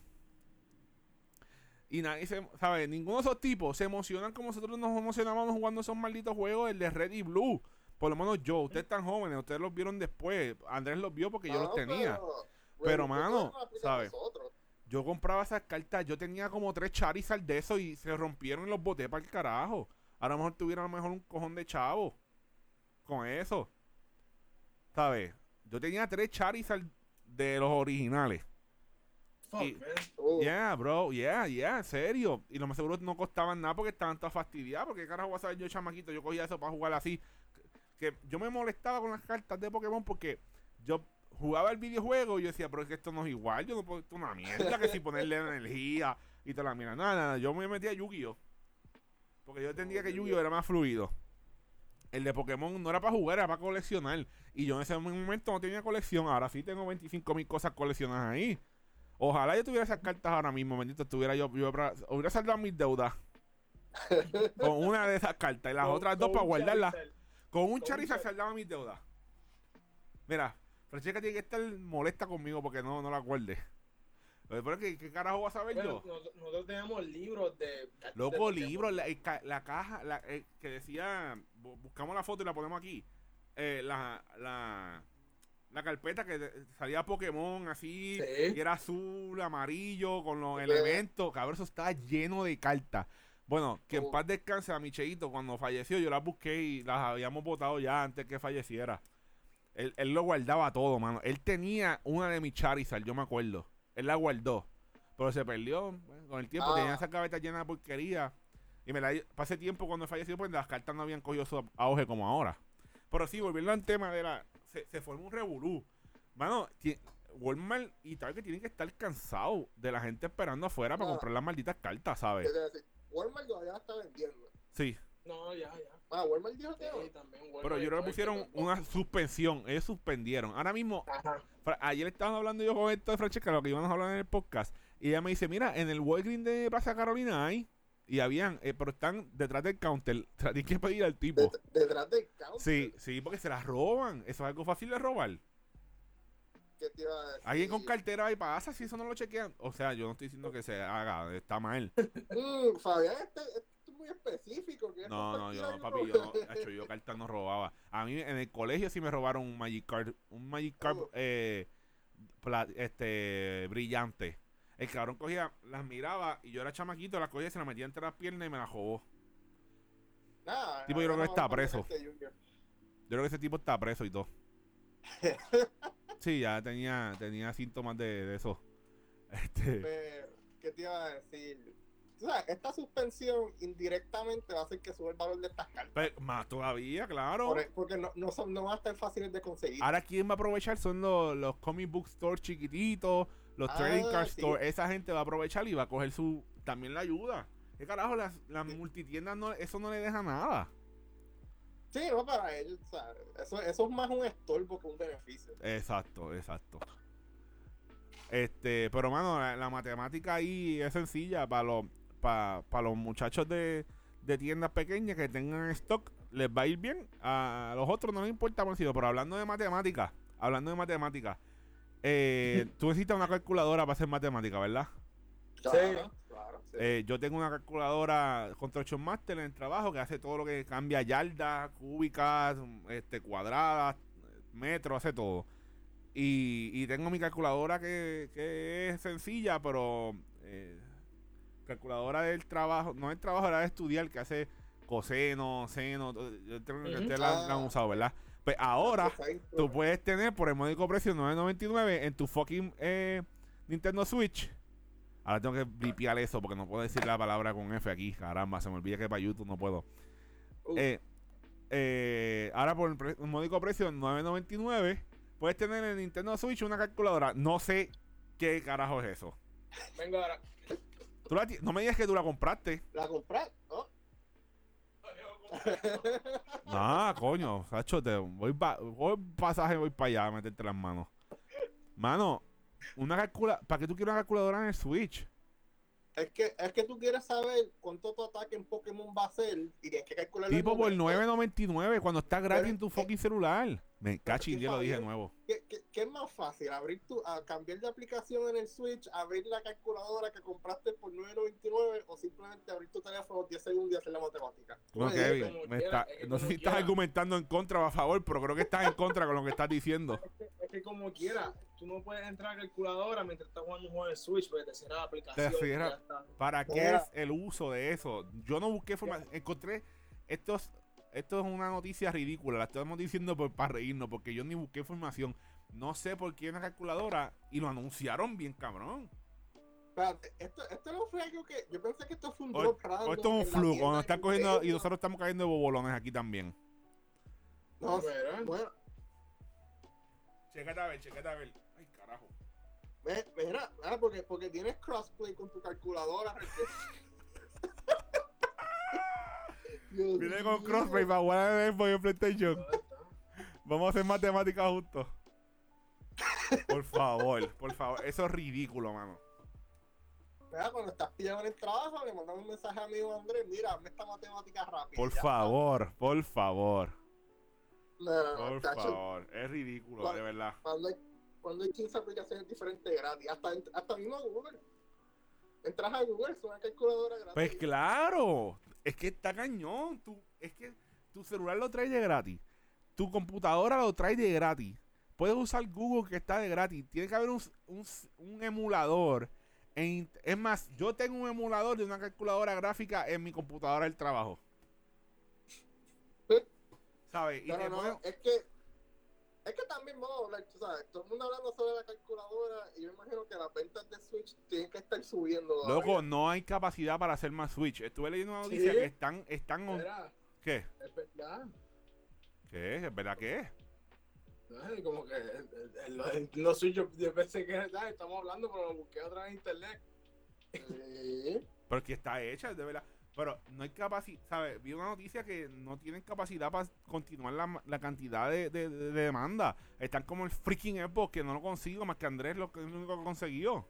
Y nadie se, ¿sabe? Ninguno de esos tipos se emocionan como nosotros nos emocionábamos jugando esos malditos juegos, el de Red y Blue. Por lo menos yo, ustedes están jóvenes, ustedes los vieron después. Andrés los vio porque yo los tenía. Pero, Pero, mano, eso ¿sabes? Yo compraba esas cartas, yo tenía como tres Charizard de esos y se rompieron y los boté para el carajo. A lo mejor tuviera a lo mejor un cojón de chavo con eso. ¿Sabes? Yo tenía tres Charizard de los originales. Fuck, Y- man. Uh, Yeah, bro, yeah, yeah, en serio. Y lo más seguro no costaban nada porque estaban todas fastidiadas. Porque carajo voy a saber yo, chamaquito, yo cogía eso para jugar así. Que yo me molestaba con las cartas de Pokémon porque yo jugaba el videojuego y yo decía, pero es que esto no es igual, yo no puedo, esto es una mierda que si ponerle energía y toda la mierda. Nada, nada, yo me metía a Yu-Gi-Oh! Porque yo entendía que Yu-Gi-Oh! era más fluido. El de Pokémon no era para jugar, era para coleccionar. Y yo en ese momento no tenía colección. Ahora sí tengo 25 mil cosas coleccionadas ahí. Ojalá yo tuviera esas cartas ahora mismo, bendito. Estuviera yo, yo hubiera saldado mis deudas con una de esas cartas y las Con- otras dos para guardarlas. Con un Charizard Char- saldaba mis deudas. Mira, Francesca tiene que estar molesta conmigo porque no, no la acuerde. ¿qué, ¿qué carajo vas a saber Bueno, yo? nos- nosotros teníamos libros de. Loco, libros, la, la caja la, eh, que decía, bu- buscamos la foto y la ponemos aquí. Eh, la, la carpeta que salía Pokémon así, Sí. y era azul, amarillo, con los Sí. elementos. Cabrón, eso estaba lleno de cartas. Bueno, que en Oh. paz descanse a mi cheito cuando falleció, yo las busqué y las habíamos botado ya antes que falleciera. Él, él lo guardaba todo, mano. Él tenía una de mi Charizard, yo me acuerdo. Él la guardó. Pero se perdió. bueno, con el tiempo Ah. tenía esa cabeza llena de porquería. Y me la pasé tiempo cuando falleció, pues las cartas no habían cogido su auge como ahora. Pero sí, volviendo al tema de la. Se, se formó un revolú. Mano, Walmart y tal que tienen que estar cansados de la gente esperando afuera para comprar las malditas cartas, ¿qué ¿sabes? te iba a decir? Walmart todavía la está vendiendo. Sí. No, ya, ya. Ah, Walmart dijo que Sí, también. Pero yo creo que pusieron Target una suspensión. Ellos suspendieron. Ahora mismo Ayer estaban hablando yo con esto de Francesca, lo que íbamos a hablar en el podcast. Y ella me dice, mira, en el Walgreens de Plaza Carolina hay. Y habían, eh, pero están detrás del counter. Tienes que pedir al tipo. Det- detrás del counter. Sí, sí, porque se las roban. Eso es algo fácil de robar. ¿Qué te iba a decir? Alguien con cartera ahí pasa si eso no lo chequean. O sea, yo no estoy diciendo que se haga, está mal. Mm, Fabián, este, este es muy específico. ¿quieres No, no, yo no, papi, yo no, hecho, yo cartas no robaba. A mí en el colegio sí me robaron un Magic Card, un Magic Card Oh. eh, este brillante. El cabrón cogía, las miraba y yo era chamaquito, las cogía, se las metía entre las piernas y me las robó. Nada, Tipo, yo creo que está preso. este. Yo creo que ese tipo está preso y todo. Sí, ya tenía, tenía síntomas de, de eso. Este, Pero, ¿qué te iba a decir? O sea, esta suspensión indirectamente va a hacer que suba el valor de estas cartas. pe- más todavía, claro. Por- e, porque no, no, son, no van a estar fáciles de conseguir. Ahora, ¿quién va a aprovechar? Son los, los comic book stores chiquititos, los Ah, trading card sí. stores. Esa gente va a aprovechar y va a coger su. También la ayuda. ¿Qué carajo? Las, las multitiendas, no, eso no le deja nada. Sí, no para sea, eso, eso es más un estorbo que un beneficio. Exacto, exacto. Este, pero mano, la, la matemática ahí es sencilla para los para los muchachos de, de tiendas pequeñas que tengan stock, les va a ir bien. A los otros no les importa por pero hablando de matemáticas, hablando de matemáticas, eh, tú necesitas una calculadora para hacer matemáticas, ¿verdad? Claro, claro. sí. Eh, yo tengo una calculadora Construction Master en el trabajo que hace todo lo que cambia yardas, cúbicas, este, cuadradas, metros, hace todo. Y, y tengo mi calculadora que, que es sencilla, pero eh, calculadora del trabajo, no del trabajo, era de estudiar, que hace coseno, seno, todo- yo creo que ustedes la, la han usado, ¿verdad? Pues ahora Está bien, tú puedes tener por el módico precio 9.99 en tu fucking eh, Nintendo Switch. Ahora tengo que blipear eso porque no puedo decir la palabra con F aquí. Caramba, se me olvida que para YouTube no puedo. Uh, Eh, eh, ahora por el, pre- módico precio 9.99 puedes tener en el Nintendo Switch una calculadora. No sé qué carajo es eso. Vengo ahora. Tú la ti- no me digas que tú la compraste. La compré, ¿no? Ah, coño, Sacho, voy, pa- voy pasaje, voy para allá a meterte las manos. Mano, una calcula, ¿para qué tú quieres una calculadora en el Switch? Es que, es que tú quieres saber cuánto tu ataque en Pokémon va a ser y tienes que calcular Tipo por 9.99 cuando está gratis Pero, en tu eh, fucking celular. Me cachi, ya lo dije de nuevo. ¿Qué, qué, qué es más fácil? ¿Abrir tu, a cambiar de aplicación en el Switch, abrir la calculadora que compraste por 9.99 o simplemente abrir tu teléfono 10 segundos y hacer la matemática? No, me quiera, está- es sé si estás argumentando en contra o a favor, pero creo que estás en contra con lo que estás diciendo. Es que, es que como quiera, tú no puedes entrar a calculadora mientras estás jugando un juego de Switch, porque te cierra la aplicación. Te cierra. y ya está. ¿Para qué Mira. es el uso de eso? Yo no busqué información. Encontré. Esto es, esto es una noticia ridícula. La estamos diciendo por, para reírnos, porque yo ni busqué información. No sé por qué una calculadora. Y lo anunciaron bien, cabrón. Espérate, esto, esto no fue algo que. Yo pensé que esto fue un O, drop o random esto es un la flujo. están cogiendo. Y nosotros estamos cayendo de bobolones aquí también. No, Pero, bueno, Chécate a ver, chécate a ver. Mira, mira, porque, porque tienes crossplay con tu calculadora. Viene con crossplay para jugar en Xbox y en PlayStation. Vamos a hacer matemáticas juntos. Por favor, por favor. Eso es ridículo, mano. Mira, cuando estás pillado en el trabajo, le mandamos un mensaje a mi amigo Andrés, mira, hazme esta matemática rápida. Por favor, por favor. está. No, no, no, Por favor. Es ridículo, de verdad. Cuando cuando hay 15 aplicaciones diferentes gratis, hasta, hasta mismo Google. Entras a Google, es una calculadora gratis. Pues claro, es que está cañón. Tú, es que tu celular lo trae de gratis. Tu computadora lo trae de gratis. Puedes usar Google que está de gratis. Tiene que haber un, un- un emulador. en- es más, yo tengo un emulador de una calculadora gráfica en mi computadora del trabajo. ¿Sabes? Y No, no, es que es que también vamos a hablar, tú sabes, todo el mundo hablando sobre la calculadora y yo imagino que las ventas de Switch tienen que estar subiendo. Loco, todavía. no hay capacidad para hacer más Switch. Estuve leyendo una noticia Sí. que están, están ¿Qué? es verdad. ¿Qué? ¿Es verdad que es? No, como que no soy yo, yo pensé que ah, estamos hablando, pero lo busqué otra vez en internet. Sí. Porque está hecha, de verdad. Pero no hay capacidad, ¿sabes? Vi una noticia que no tienen capacidad para continuar la, la cantidad de, de- de- de demanda. Están como el freaking Xbox que no lo consigo, más que Andrés lo que es lo único que consiguió.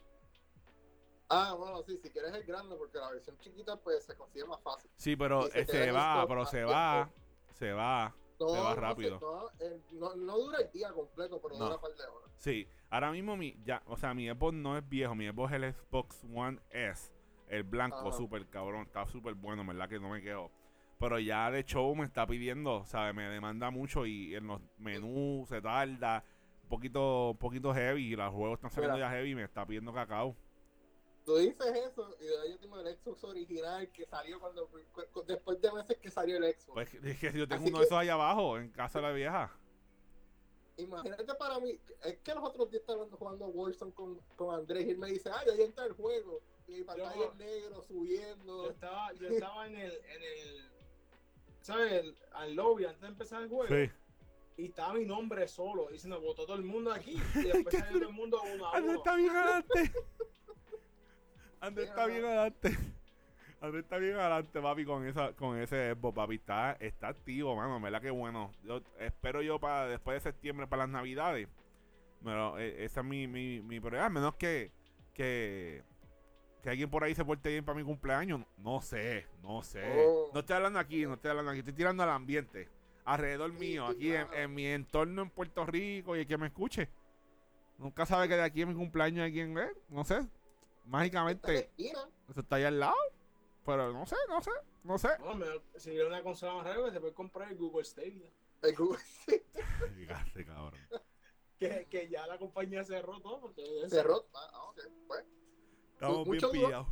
Ah, bueno, sí, si quieres el grande, porque la versión chiquita pues se consigue más fácil. Sí, pero Y se va, pero se tiempo. va, se va. No, Se va rápido. No, eh, no, no dura el día completo, pero dura un par de horas. Sí, ahora mismo mi, ya, o sea, mi Xbox no es viejo, mi Xbox es el Xbox One S, el blanco, súper cabrón, está súper bueno, en verdad que no me quejo. Pero ya de show me está pidiendo, ¿sabes? Me demanda mucho y en los menús se tarda, un poquito, un poquito heavy, y los juegos están saliendo Mira. ya heavy y me está pidiendo cacao. Tú dices eso, y yo tengo el Xbox original que salió cuando cu- cu- después de meses que salió el Xbox. Pues es que yo tengo Así uno que- de esos allá abajo, en casa de la vieja. Imagínate para mí, es que los otros días estaba jugando Warzone con, con Andrés y él me dice, ay, ahí entra el juego. Y mi pantalla Yo- subiendo. estaba, yo estaba en el, en el, ¿sabes? El, al lobby antes de empezar el juego. Sí. Y estaba mi nombre solo. Y se nos votó todo el mundo aquí. Y después salió todo el mundo uno a Andrés uno. está bien adelante. Andrés está bien adelante. Andrés está bien adelante, papi, con esa, con ese Xbox, papi. Está, está activo, mano. ¿Verdad que bueno? Yo espero yo para después de septiembre, para las navidades. Pero eh, esa es mi, mi, mi prioridad. Menos que, que, que alguien por ahí se porte bien para mi cumpleaños. No sé, no sé. Oh. No estoy hablando aquí, no estoy hablando aquí. Estoy tirando al ambiente. Alrededor Sí, mío, sí, aquí en, claro. en mi entorno en Puerto Rico y el que me escuche. Nunca sabe que de aquí en mi cumpleaños hay quien ve. No sé. Mágicamente, eso está ahí al lado. Pero no sé, no sé, no sé. No, si quieres una consola más rápida, te puedes comprar el Google Stadia. El Google Fíjate, cabrón. Que, que ya la compañía cerró todo. Porque cerró. Ah, ok, pues. Estamos bien pillados.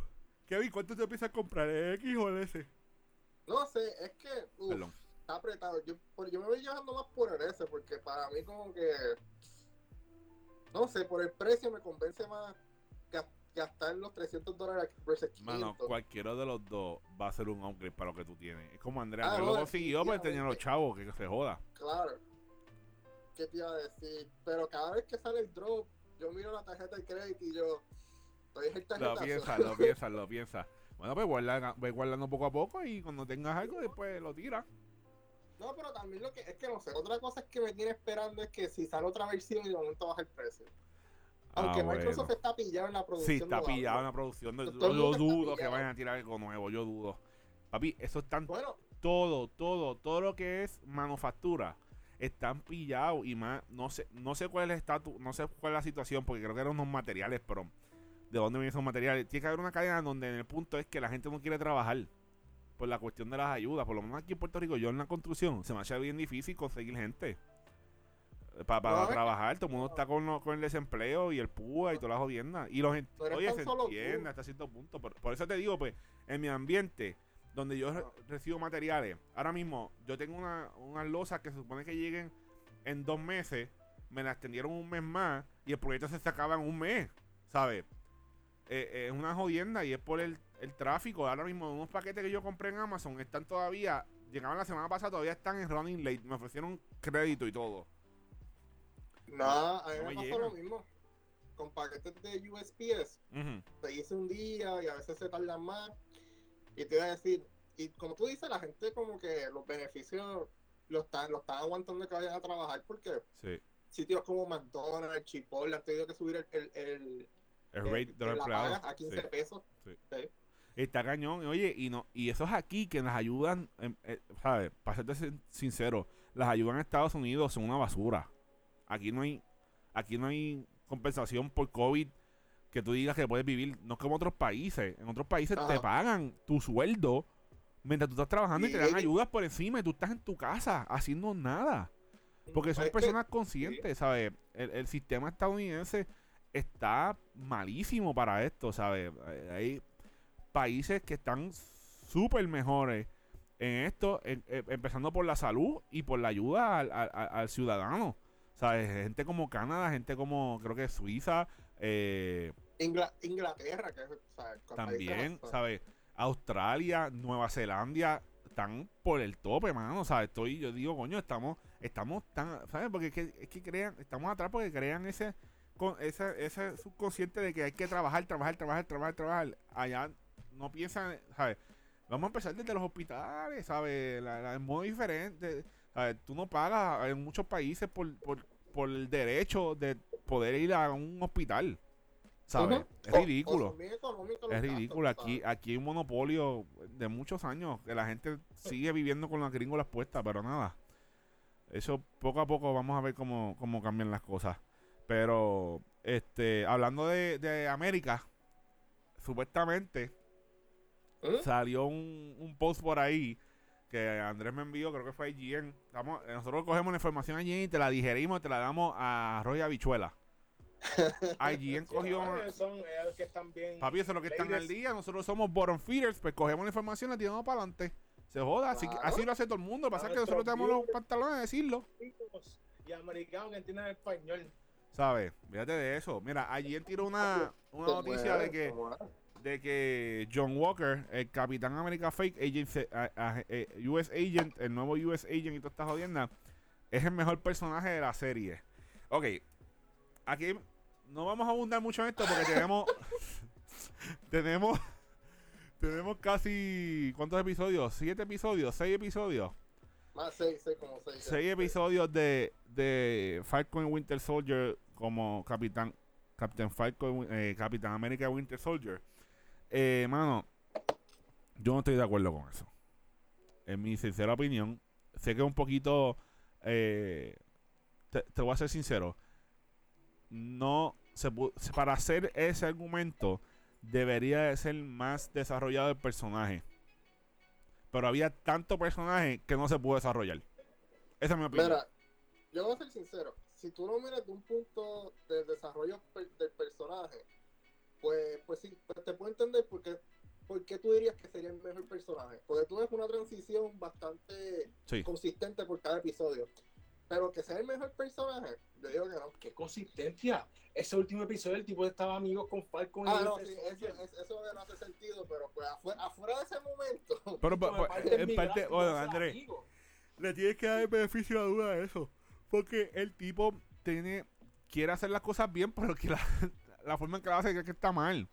Kevin, ¿cuánto te empiezas a comprar? ¿El X o el S? No sé, es que uf, está apretado. Yo, por- yo me voy llevando más por el S, porque para mí como que... No sé, por el precio me convence más gas- gastar los 300 dólares versus 500. Mano, cualquiera de los dos va a ser un upgrade para lo que tú tienes. Es como Andrea. Ah, Andrea no, lo consiguió, pero tenía los chavos, que se joda. Claro. ¿Qué te iba a decir? Pero cada vez que sale el drop, yo miro la tarjeta de crédito y yo... Lo piensas, lo piensas, lo piensas. Bueno, pues guarda, ve guardando poco a poco y cuando tengas algo, después lo tiras. No, pero también lo que es que no sé. Otra cosa es que me tiene esperando es que si sale otra versión y de momento baja el precio. Aunque Ah, Microsoft bueno. está pillado en la producción. Sí, está pillado en la producción. yo está dudo que vayan a tirar algo nuevo, yo dudo. Papi, eso están Bueno, todo, todo, todo lo que es manufactura están pillados y más, no sé, no sé cuál es el estatus, no sé cuál es la situación, porque creo que eran unos materiales, pero de dónde vienen esos materiales. Tiene que haber una cadena donde en el punto es que la gente no quiere trabajar por la cuestión de las ayudas. Por lo menos aquí en Puerto Rico, yo en la construcción, se me hace bien difícil conseguir gente. Para No, es que- trabajar, todo el mundo está con, lo- con el desempleo y el PUA y toda la jodienda. Y los oye, se tú. entiende hasta cierto punto. Por, por eso te digo, pues, en mi ambiente, donde yo re- recibo materiales, ahora mismo yo tengo una, unas losas que se supone que lleguen en dos meses, me las extendieron un mes más y el proyecto se acaba en un mes, ¿sabes? Eh, eh, es una jodienda y es por el, el tráfico. Ahora mismo unos paquetes que yo compré en Amazon están todavía, llegaban la semana pasada, todavía están en running late, me ofrecieron crédito y todo. no, a mí No me me pasó lo mismo. Con paquetes de USPS, Ujú. te hice un día y a veces se tardan más. Y te iba a decir, y como tú dices, la gente como que los beneficios los están, los están aguantando que vayan a trabajar porque Sí. sitios como McDonald's, Chipotle han tenido que subir el, el, el, El el- rate de los empleados. a 15 sí. pesos. Sí. Sí. Está cañón, oye, y no y eso es aquí que las ayudan, em, eh, ¿sabes? Para serte sin- sincero, las ayudas en Estados Unidos son una basura. Aquí no hay aquí no hay compensación por COVID que tú digas que puedes vivir, no es como otros países. En otros países te pagan tu sueldo mientras tú estás trabajando y te dan ayudas por encima y tú estás en tu casa haciendo nada. Porque son personas conscientes, ¿sabes? El, el sistema estadounidense está malísimo para esto, ¿sabes? Hay- Hay países que están súper mejores en esto, en- em- empezando por la salud y por la ayuda al, al- al- ciudadano. ¿Sabes? Gente como Canadá, gente como creo que Suiza, eh, Ingla- Inglaterra, que o sea, también, ¿sabes? Australia, Nueva Zelanda están por el tope, mano. ¿sabes? Estoy, yo digo, coño, estamos, estamos tan, ¿sabes? Porque es que, es que crean, estamos atrás porque crean ese, con, ese, ese subconsciente de que hay que trabajar, trabajar, trabajar, trabajar, trabajar. Allá no piensan, ¿sabes? Vamos a empezar desde los hospitales, ¿sabes? La, la- es muy diferente. ¿sabes? Tú no pagas en muchos países por, por, por el derecho de poder ir a un hospital. ¿Sabes? Es O- o ridículo. Es ridículo. Aquí, aquí hay un monopolio de muchos años que la gente sigue viviendo con las gringolas puestas, pero nada. Eso poco a poco vamos a ver cómo, cómo cambian las cosas. Pero, este, hablando de, de América, supuestamente ¿Mm? salió un, un post por ahí que Andrés me envió, creo que fue IGN. Estamos- eh, nosotros cogemos la información allí y te la digerimos, te la damos a Roy Habichuela. IGN cogió... son ellos que están bien. Papi, eso es lo que están al día. Nosotros somos bottom feeders, pues cogemos la información y la tiramos para adelante. Se joda, así, Claro. así lo hace todo el mundo. Lo que pasa es que nosotros tenemos los pantalones de decirlo. y americanos que entienden español. ¿Sabes? Fíjate de eso. Mira, ayer tiró una, una ¿Cómo noticia de que, de que John Walker, el Capitán América Fake agent, se- a- a- eh, US Agent, el nuevo US Agent y toda esta jodienda, es el mejor personaje de la serie. Ok, aquí no vamos a abundar mucho en esto porque tenemos. tenemos. Tenemos casi. ¿Cuántos episodios? ¿Siete episodios? ¿Seis episodios? Más seis, como seis. Seis episodios de, de Falcon Winter Soldier como Capitán. Captain Falcon, eh, Capitán América Winter Soldier. Eh, mano, yo no estoy de acuerdo con eso. En mi sincera opinión, sé que es un poquito. eh, te, te voy a ser sincero. No se para hacer ese argumento debería de ser más desarrollado el personaje. Pero había tanto personaje que no se pudo desarrollar. Esa es mi opinión. Mira, yo voy a ser sincero. Si tú lo miras de un punto de desarrollo per- del personaje, pues, pues sí, pues te puedo entender por qué, por qué tú dirías que sería el mejor personaje. Porque tú ves una transición bastante Sí. consistente por cada episodio. Pero que sea el mejor personaje, yo digo que no. Qué consistencia. Ese último episodio, el tipo estaba amigo con Falcon. y Ah, no, Winter sí, eso, es- eso no hace sentido, pero pues afuera, afuera de ese momento. Pero, parte en parte, bueno, Andrés, le tienes que dar el beneficio de la duda a eso. Porque el tipo tiene quiere hacer las cosas bien, pero que la, la forma en que la hace es que está mal.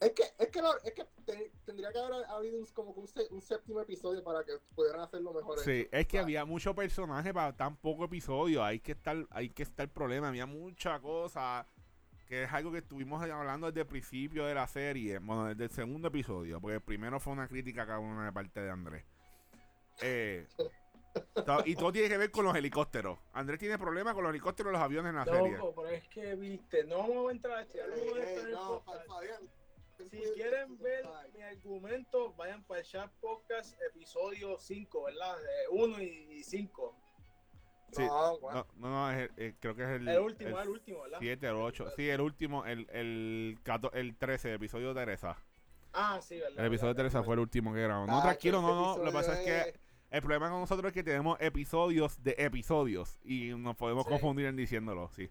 Es que, es que, lo- es que te- tendría que haber habido un, como que un, un séptimo episodio para que pudieran hacerlo mejor. Sí, hecho. es que Ah, había mucho personaje para tan poco episodio. Ahí que estar, ahí que está el problema. Había mucha cosa que es algo que estuvimos hablando desde el principio de la serie. Bueno, desde el segundo episodio. Porque el primero fue una crítica cada una de parte de Andrés. Eh, y todo tiene que ver con los helicópteros. Andrés tiene problemas con los helicópteros y los aviones en la serie. No, pero es que, viste, no vamos a entrar a esto, ya no vamos a eh, entrar en no, Si quieren ver mi argumento, vayan para el chat podcast episodio 5, ¿verdad? 1 y 5. Sí, No. No, no, es el- eh, creo que es el, El último, el último, ¿verdad? 7 o 8. Sí, el último, el, el, el 13, el episodio de Teresa. Ah, sí, ¿verdad? El episodio de Teresa fue el último que grabamos. No, Ah, tranquilo, no, no. Lo que pasa es que el problema con nosotros es que tenemos episodios de episodios y nos podemos Sí. confundir en diciéndolo, sí.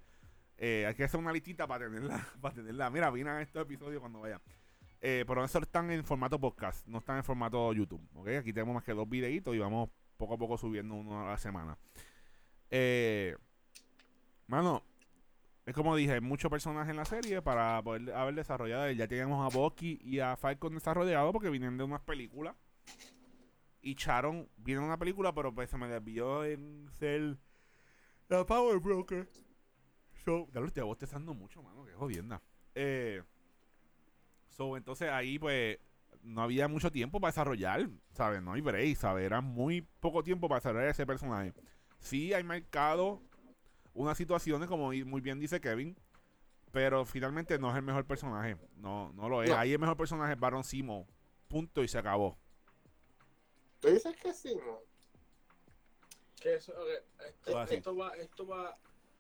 Eh, hay que hacer una listita para tenerla. Para tenerla. Mira, vienen estos episodios cuando vayan. Eh, pero eso están en formato podcast, no están en formato YouTube. ¿ok? Aquí tenemos más que dos videitos y vamos poco a poco subiendo uno a la semana. Eh, mano, es como dije, muchos personajes en la serie para poder haber desarrollado. Ya teníamos a Bucky y a Falcon desarrollados porque vienen de unas películas. Y Sharon viene de una película, pero pues se me desvió en ser la Power Broker. So, ya lo estoy bostezando mucho, mano, que jodienda. Eh, so, entonces ahí pues no había mucho tiempo para desarrollar, ¿sabes? No hay break, ¿sabes? Era muy poco tiempo para desarrollar ese personaje. Sí hay marcado unas situaciones, como muy bien dice Kevin, pero finalmente no es el mejor personaje. No, no lo es. No. Ahí el mejor personaje es Baron Simo. Punto y se acabó. Tú dices que sí, ¿no? Que eso, esto, Ah, esto va, esto va,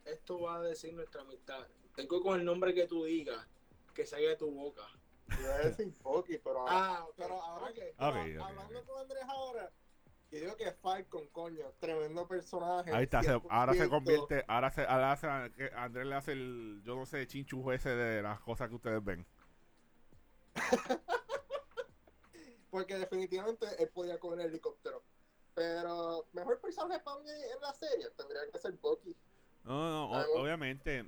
esto va a decir nuestra amistad. Tengo con el nombre que tú digas, que salga de tu boca. Yo a decir Bucky, pero ahora, Ah, pero ahora que hablando con Andrés ahora, yo digo que Falcon, coño, tremendo personaje. Ahí está, se- ahora se 100%. convierte, ahora se, ahora hace, que Andrés le hace el, yo no sé, chinchujo ese de las cosas que ustedes ven. Porque definitivamente él podía coger el helicóptero. Pero mejor personaje para mí en la serie tendría que ser Bucky. No, no, o- Ah, obviamente,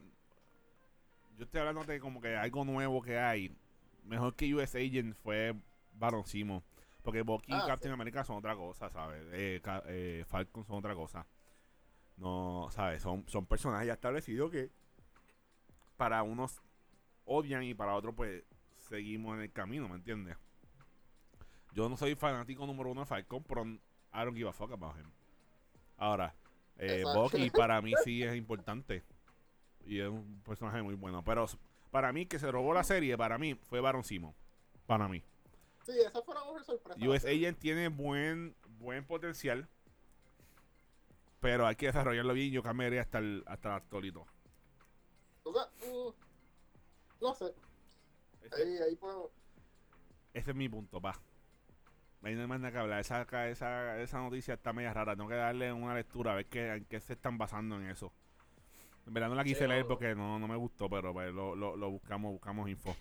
yo estoy hablando de como que algo nuevo que hay. Mejor que US Agent fue Baron Simo. Porque Bucky Ah, y Captain sí. America son otra cosa, ¿sabes? Eh, eh, Falcon son otra cosa. No, ¿sabes? Son, son personajes ya establecidos que para unos odian y para otros pues seguimos en el camino, ¿me entiendes? Yo no soy fanático número uno de Falcon, pero I don't give a fuck about him. Ahora, eh. Bucky para mí sí es importante. Y es un personaje muy bueno. Pero para mí, que se robó la serie, para mí, fue Baron Simo. Para mí. Sí, esa fue una sorpresa. US Agent tiene buen buen potencial. Pero hay que desarrollarlo bien. Yo cambiaría hasta el, hasta el actorito. O sea, mm, no sé. Ese, Ahí, ahí podemos. ese es mi punto, pa. Ahí no hay más nada que hablar. Esa, esa, esa noticia está media rara. Tengo que darle una lectura a ver qué, en qué se están basando en eso. En verdad no la quise Sí, leer porque no, no me gustó, pero pues, lo, lo, lo buscamos, buscamos info.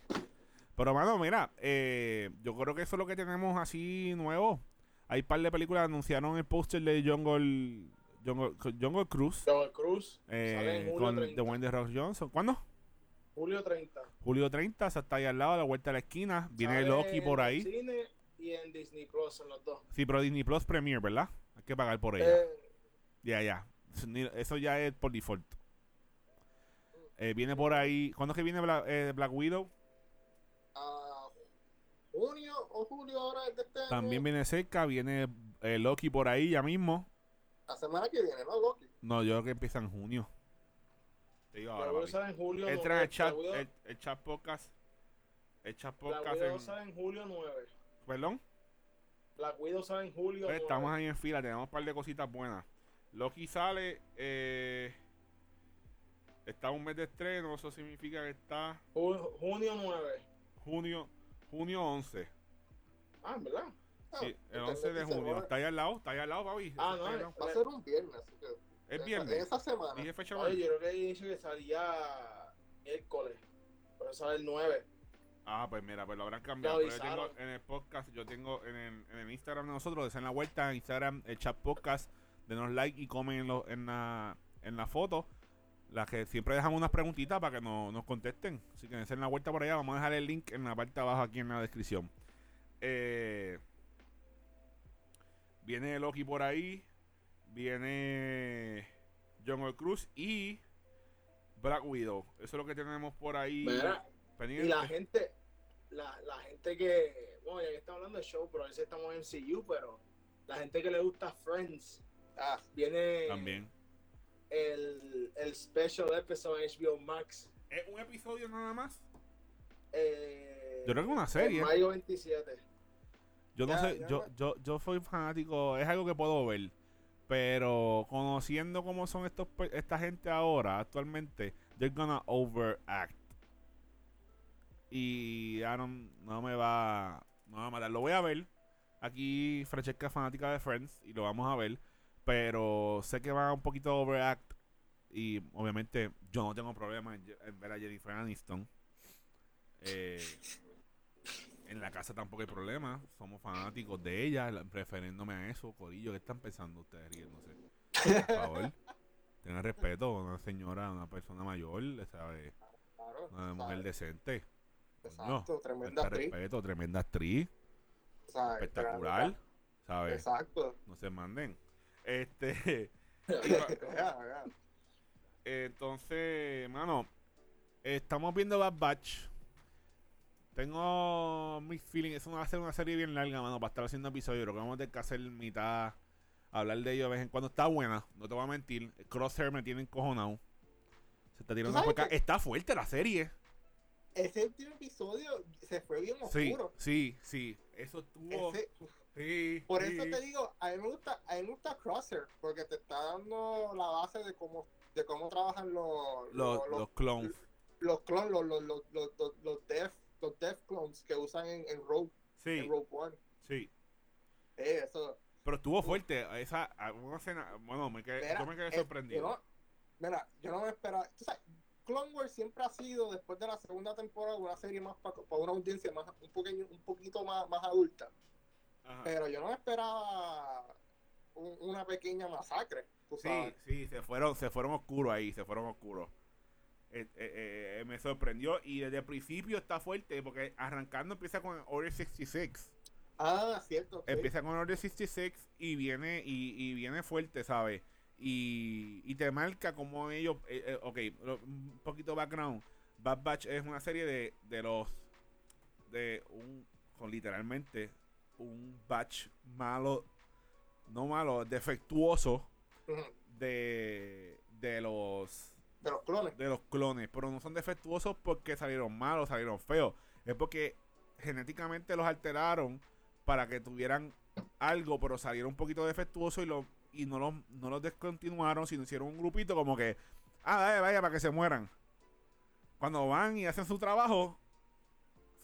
Pero, mano, mira, eh, yo creo que eso es lo que tenemos así nuevo. Hay un par de películas, anunciaron el póster de Jungle, Jungle, Jungle Cruise Joel Cruz sale eh, en julio con 30. The Wendy Rock Johnson. ¿Cuándo? Julio 30. Julio 30, o sea, está ahí al lado, a la vuelta de la esquina. Viene Sale Loki por ahí. cine y en Disney Plus en los dos. Sí, pero Disney Plus Premier, ¿verdad? Hay que pagar por ella. Eh, Ya, ya. Eso ya es por default. Eh, viene por ahí. ¿Cuándo es que viene eh, Black Widow? a junio o julio ahora de este. También viene cerca. Viene Loki por ahí ya mismo. La semana que viene, ¿no, Loki? No, yo creo que empieza en junio. Te digo ahora, en julio Entra en 9. el chat, el, el chat podcast. El chat podcast Widow en- en julio 9. Perdón. Black Widow sale en julio Pues 9. estamos ahí en fila, tenemos un par de cositas buenas. Loki sale, eh, está un mes de estreno, eso significa que está Ju- junio 9. junio, junio 11. Ah, ¿verdad? Ah, Sí, el porque 11 de junio. Está ahí al lado, está ahí al lado, papi. Ah, Eso no, lado. Va a ser un viernes, así que. Es viernes. Esa semana. Dije fecha Oye, mal. yo creo que he dicho que salía miércoles. Pero sale el 9. Ah, pues mira, pues lo habrán cambiado. Pero yo tengo en el podcast, yo tengo en el, en el Instagram de nosotros, en la vuelta, en Instagram, el chat podcast, denos like y comen en, lo- en, la, en la foto. Las que siempre dejamos unas preguntitas para que no- nos contesten. Así que den la vuelta por allá. Vamos a dejar el link en la parte de abajo aquí en la descripción. Eh, viene Loki por ahí. Viene John Cruz y Black Widow. Eso es lo que tenemos por ahí. Mira, pendiente. Y la gente, la, la gente que, bueno, ya que estamos hablando de show, pero a veces estamos en CU, pero la gente que le gusta Friends, Ah, viene También. el, el special episode en HBO Max. ¿Es un episodio nada más? Eh, Yo creo que una en serie. mayo 27. Yo no Ya, sé, ya yo, yo, yo soy fanático, es algo que puedo ver. Pero conociendo cómo son estos esta gente ahora, actualmente, they're gonna overact. Y ya no, me va, no me va a matar. Lo voy a ver. Aquí Francesca es fanática de Friends y lo vamos a ver. Pero sé que va un poquito overact. Y obviamente yo no tengo problema en, en ver a Jennifer Aniston. Eh, en la casa tampoco hay problema. Somos fanáticos de ella, la- refiriéndome a eso. Corillo, ¿qué están pensando ustedes riéndose? Por favor, tengan respeto. Una señora, una persona mayor, ¿sabe? claro. Una mujer ¿sabes? decente. Exacto, tremenda actriz. respeto, tremenda actriz, espectacular, ¿sabes? Exacto. No se manden. Este, entonces, mano, estamos viendo Bad Batch. Tengo mis feelings. Eso no va a ser una serie bien larga, mano, para estar haciendo episodios. Creo que vamos a tener que hacer mitad. Hablar de ello de vez en cuando. Está buena, no te voy a mentir. Crosshair me tiene encojonado. Se está tirando ¿Tú sabes por acá. qué? Está fuerte la serie. Ese último episodio se fue bien oscuro. sí, sí. Eso. Ese- sí, por sí. eso te digo, a mí me gusta, a mí me gusta Crosshair, porque te está dando la base de cómo, de cómo trabajan los, Los, los, los clones. los clones, los, los, los, los, los, los Death, los Death clones que usan en, en Rogue, Sí, en Rogue One. sí. Eh, eso. Pero estuvo fuerte. Esa, una escena. Bueno, me quedé, Mira, yo me quedé sorprendido. yo no- mira, yo no me esperaba. Tú sabes, Clone Wars siempre ha sido, después de la segunda temporada, una serie más para una audiencia más un, poqueño, un poquito más, más adulta. Ajá. Pero yo no esperaba un- una pequeña masacre. Tú Sí, sabes. sí, se fueron, se fueron oscuros ahí, se fueron oscuros. Eh, eh, eh, me sorprendió y desde el principio está fuerte porque arrancando empieza con Order 66. Ah, cierto. Empieza con Order 66 y viene y, y viene fuerte, ¿sabes? Y, y te marca como ellos, eh, eh, ok, lo- un poquito background. Bad Batch es una serie de, de los. de un. con literalmente un batch malo. No malo, defectuoso de. de los. De los clones. de los clones. Pero no son defectuosos porque salieron malos, salieron feos. Es porque genéticamente los alteraron para que tuvieran algo, pero salieron un poquito defectuosos y, lo, y no, los, no los descontinuaron, sino hicieron un grupito como que, ah, dale, vaya, para que se mueran. Cuando van y hacen su trabajo,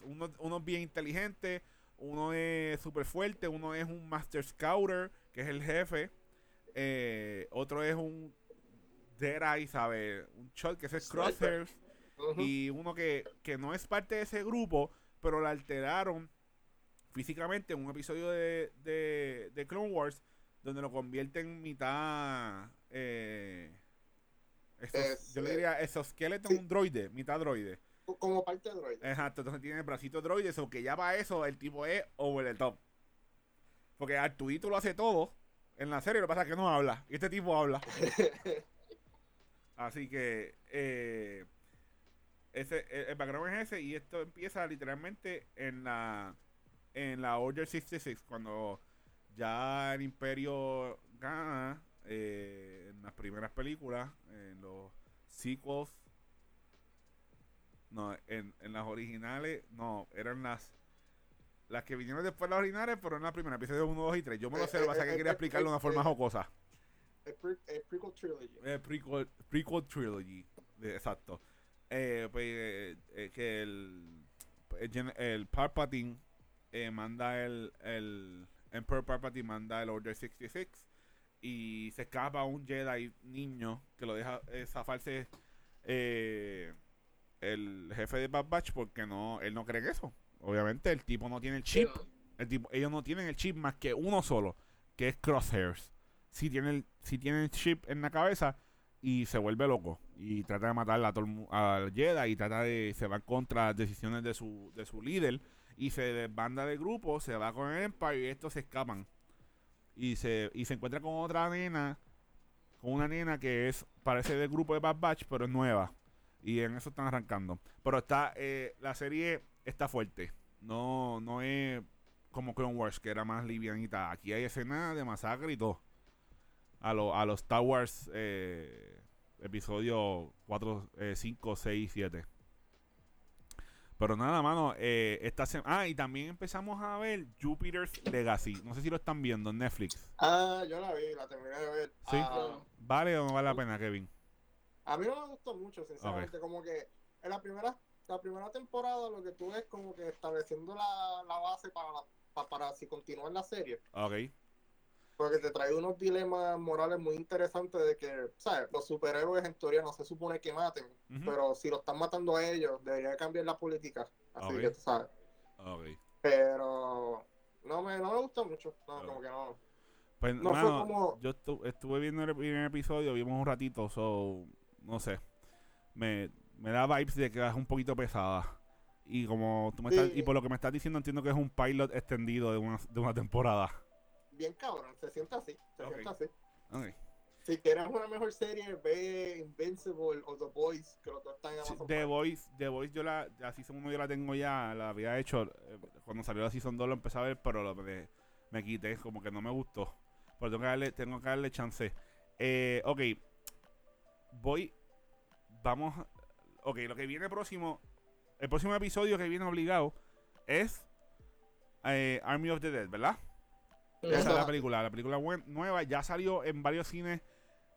uno, uno es bien inteligente, uno es súper fuerte, uno es un Master Scouter, que es el jefe, eh, otro es un Deadeye, ¿sabe? Un shot que es. Crosshairs Ujú. y uno que, que no es parte de ese grupo, pero la alteraron físicamente en un episodio de, de, de Clone Wars, donde lo convierte en mitad. Eh, esos- Es, yo le diría exoesqueleto sí. un droide, mitad droide. Co- Como parte de droid. Exacto, entonces tiene el bracito droide, eso que ya para eso el tipo es over the top. Porque Arturito lo hace todo en la serie, lo que pasa es que no habla. Y este tipo habla. Así que eh, ese, el, el background es ese y esto empieza literalmente en la en la Order 66 cuando ya el Imperio gana eh, en las primeras películas, en los sequels, no, en, en las originales, no, eran las las que vinieron después de las originales, pero en la primera, episodio 1, 2 y 3. Yo me lo sé, lo que pasa es que quería explicarlo de una forma jocosa. El, pre- el prequel trilogy. Eh, prequel, prequel trilogy. exacto. Eh, pues, eh, eh, que el, el, el Palpatine eh, manda el, el Emperor Palpatine manda el Order 66 y se escapa un Jedi niño que lo deja eh, zafarse eh, el jefe de Bad Batch porque no él no cree en eso. Obviamente el tipo no tiene el chip el tipo, ellos no tienen el chip más que uno solo, que es Crosshairs. Si tiene el, si tiene el chip en la cabeza y se vuelve loco y trata de matar a todo el mu- al Jedi y trata de se va contra las decisiones de su de su líder y se desbanda del grupo, se va con el Empire y estos se escapan. Y se y se encuentra con otra nena, con una nena que es parece del grupo de Bad Batch, pero es nueva. Y en eso están arrancando. Pero está eh, la serie está fuerte. No no es como Clone Wars, que era más livianita. Aquí hay escenas de masacre y todo. A, lo- a los Star Wars eh, episodio 4, 5, 6, 7. Pero nada, mano. Eh, esta sema- ah, y también empezamos a ver Jupiter's Legacy. No sé si lo están viendo en Netflix. Ah, yo la vi, la terminé de ver. Sí. Ah, ¿Vale o no vale la pena, Kevin? a mí no me gustó mucho, sinceramente. Como que en la primera, la primera temporada lo que tú ves como que estableciendo la, la base para, la- pa- para si continúa la serie. Ok. Porque te trae unos dilemas morales muy interesantes de que, ¿sabes? Los superhéroes en teoría no se supone que maten, pero si lo están matando a ellos, debería cambiar la política. Así que tú sabes. Ok. Pero no me, no me gusta mucho. No, como que no. Pues, No fue como- yo estu- estuve viendo el primer episodio, vimos un ratito, so, no sé. Me, me da vibes de que es un poquito pesada. Y como tú me Sí. estás, y por lo que me estás diciendo, entiendo que es un pilot extendido de una, de una temporada. Bien cabrón, se siente así. Se Ok. siente así. Si quieres una mejor serie, ve Invincible o The Boys, que los dos están en Amazon The. Voice, The Voice yo la, la Season 1 yo la tengo ya, la había hecho, eh, cuando salió la Season 2 lo empecé a ver, pero lo- me, me quité, como que no me gustó. Pero tengo que darle, tengo que darle chance. Eh, ok, voy, vamos, ok, lo que viene próximo, el próximo episodio que viene obligado es eh, Army of the Dead, ¿verdad? Esa es la película, la película nueva, ya salió en varios cines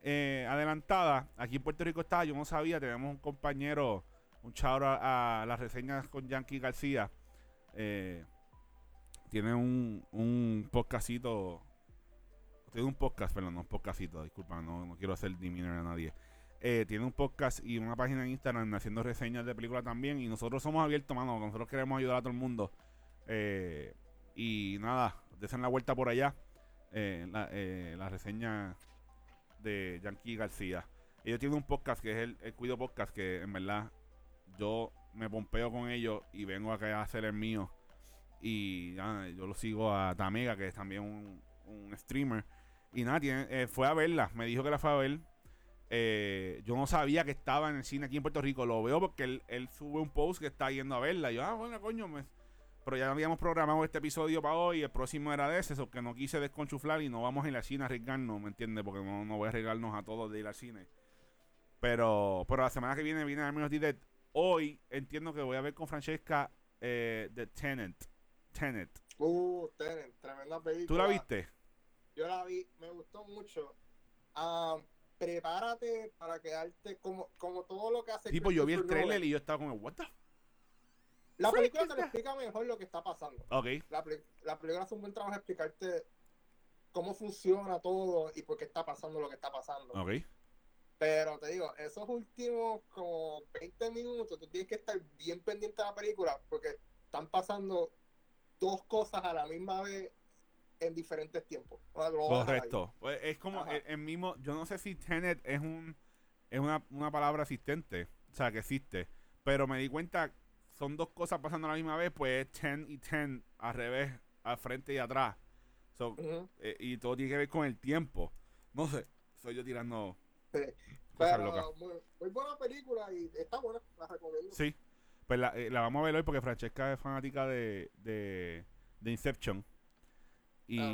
eh, adelantada. Aquí en Puerto Rico está, yo no sabía, tenemos un compañero, un chavo a, a las reseñas con Yankee García. eh, tiene un, un podcastito, tiene un podcast, perdón, no un podcastito, disculpa, no, no quiero hacer demeanor a nadie. Eh, tiene un podcast y una página en Instagram haciendo reseñas de películas también. Y nosotros somos abiertos, mano. Nosotros queremos ayudar a todo el mundo. Eh, y nada, desen la vuelta por allá. eh, la, eh, la reseña de Yankee García. Ellos tienen un podcast que es el, el Cuido Podcast, que en verdad yo me pompeo con ellos y vengo acá a hacer el mío. Y yo lo sigo a Tamega, que es también un, un streamer. Y nada, tiene, eh, fue a verla, me dijo que la fue a ver. Eh, yo no sabía que estaba en el cine aquí en Puerto Rico. Lo veo porque él, él sube un post que está yendo a verla. Yo, ah, bueno, coño, me... pero ya habíamos programado este episodio para hoy. El próximo era de ese, eso que no quise desconchuflar y no vamos a ir al cine a arriesgarnos, ¿me entiendes? Porque no, no voy a arriesgarnos a todos de ir al cine. Pero, pero la semana que viene viene Army the Dead. Hoy entiendo que voy a ver con Francesca eh, The Tenant. Tenet. Uh, Tenet, tremenda película. ¿Tú la viste? Yo la vi, me gustó mucho. Ah, prepárate para quedarte como, como todo lo que hace. Tipo, yo vi el trailer y yo estaba como, what the? La película te lo explica mejor lo que está pasando. Ok, La, película hace un buen trabajo de explicarte cómo funciona todo y por qué está pasando lo que está pasando. ok. Pero te digo, esos últimos como 20 minutos, tú tienes que estar bien pendiente de la película porque están pasando dos cosas a la misma vez en diferentes tiempos. Correcto. Pues es como el mismo. Yo no sé si Tenet es un es una, una palabra existente. O sea, que existe. Pero me di cuenta, son dos cosas pasando a la misma vez. Pues es ten y ten al revés, al frente y atrás. So, eh, y todo tiene que ver con el tiempo. No sé. Soy yo tirando cosas locas. Pero muy, muy buena película y está buena, la recomiendo. Sí. Pues la, eh, la vamos a ver hoy porque Francesca es fanática de, de, de Inception. Y, Ah,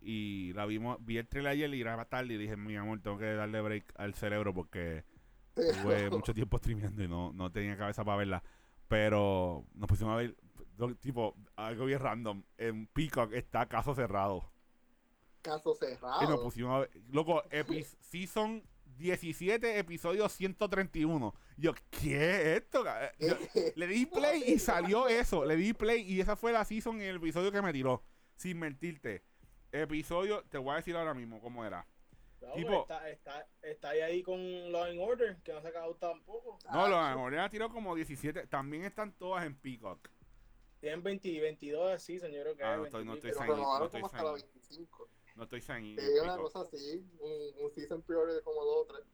y la vimos, vi el trailer ayer y era tarde y dije, mi amor, tengo que darle break al cerebro porque tuve mucho tiempo streameando y no, no tenía cabeza para verla. Pero nos pusimos a ver, tipo, algo bien random. En Peacock está caso cerrado. Caso Y nos cerrado. pusimos a ver, loco, epi- season 17, episodio 131. Yo, ¿qué es esto? Yo- le di play y salió eso. Le di play y esa fue la season y el episodio que me tiró. Sin mentirte. Episodio, te voy a decir ahora mismo cómo era. No, Tipo- está, está, está ahí, ahí con Law and Order, que no se ha acabado tampoco. No, lo Ah, mejor era tiró como 17. También están todas en Peacock. Tienen 20, 22 de season, yo creo que Ah, no estoy- no 20 estoy Pero renovaron no estoy hasta la ahí. 25. No estoy ahí. Sí, una cosa así. Un, un season prior de como dos o tres.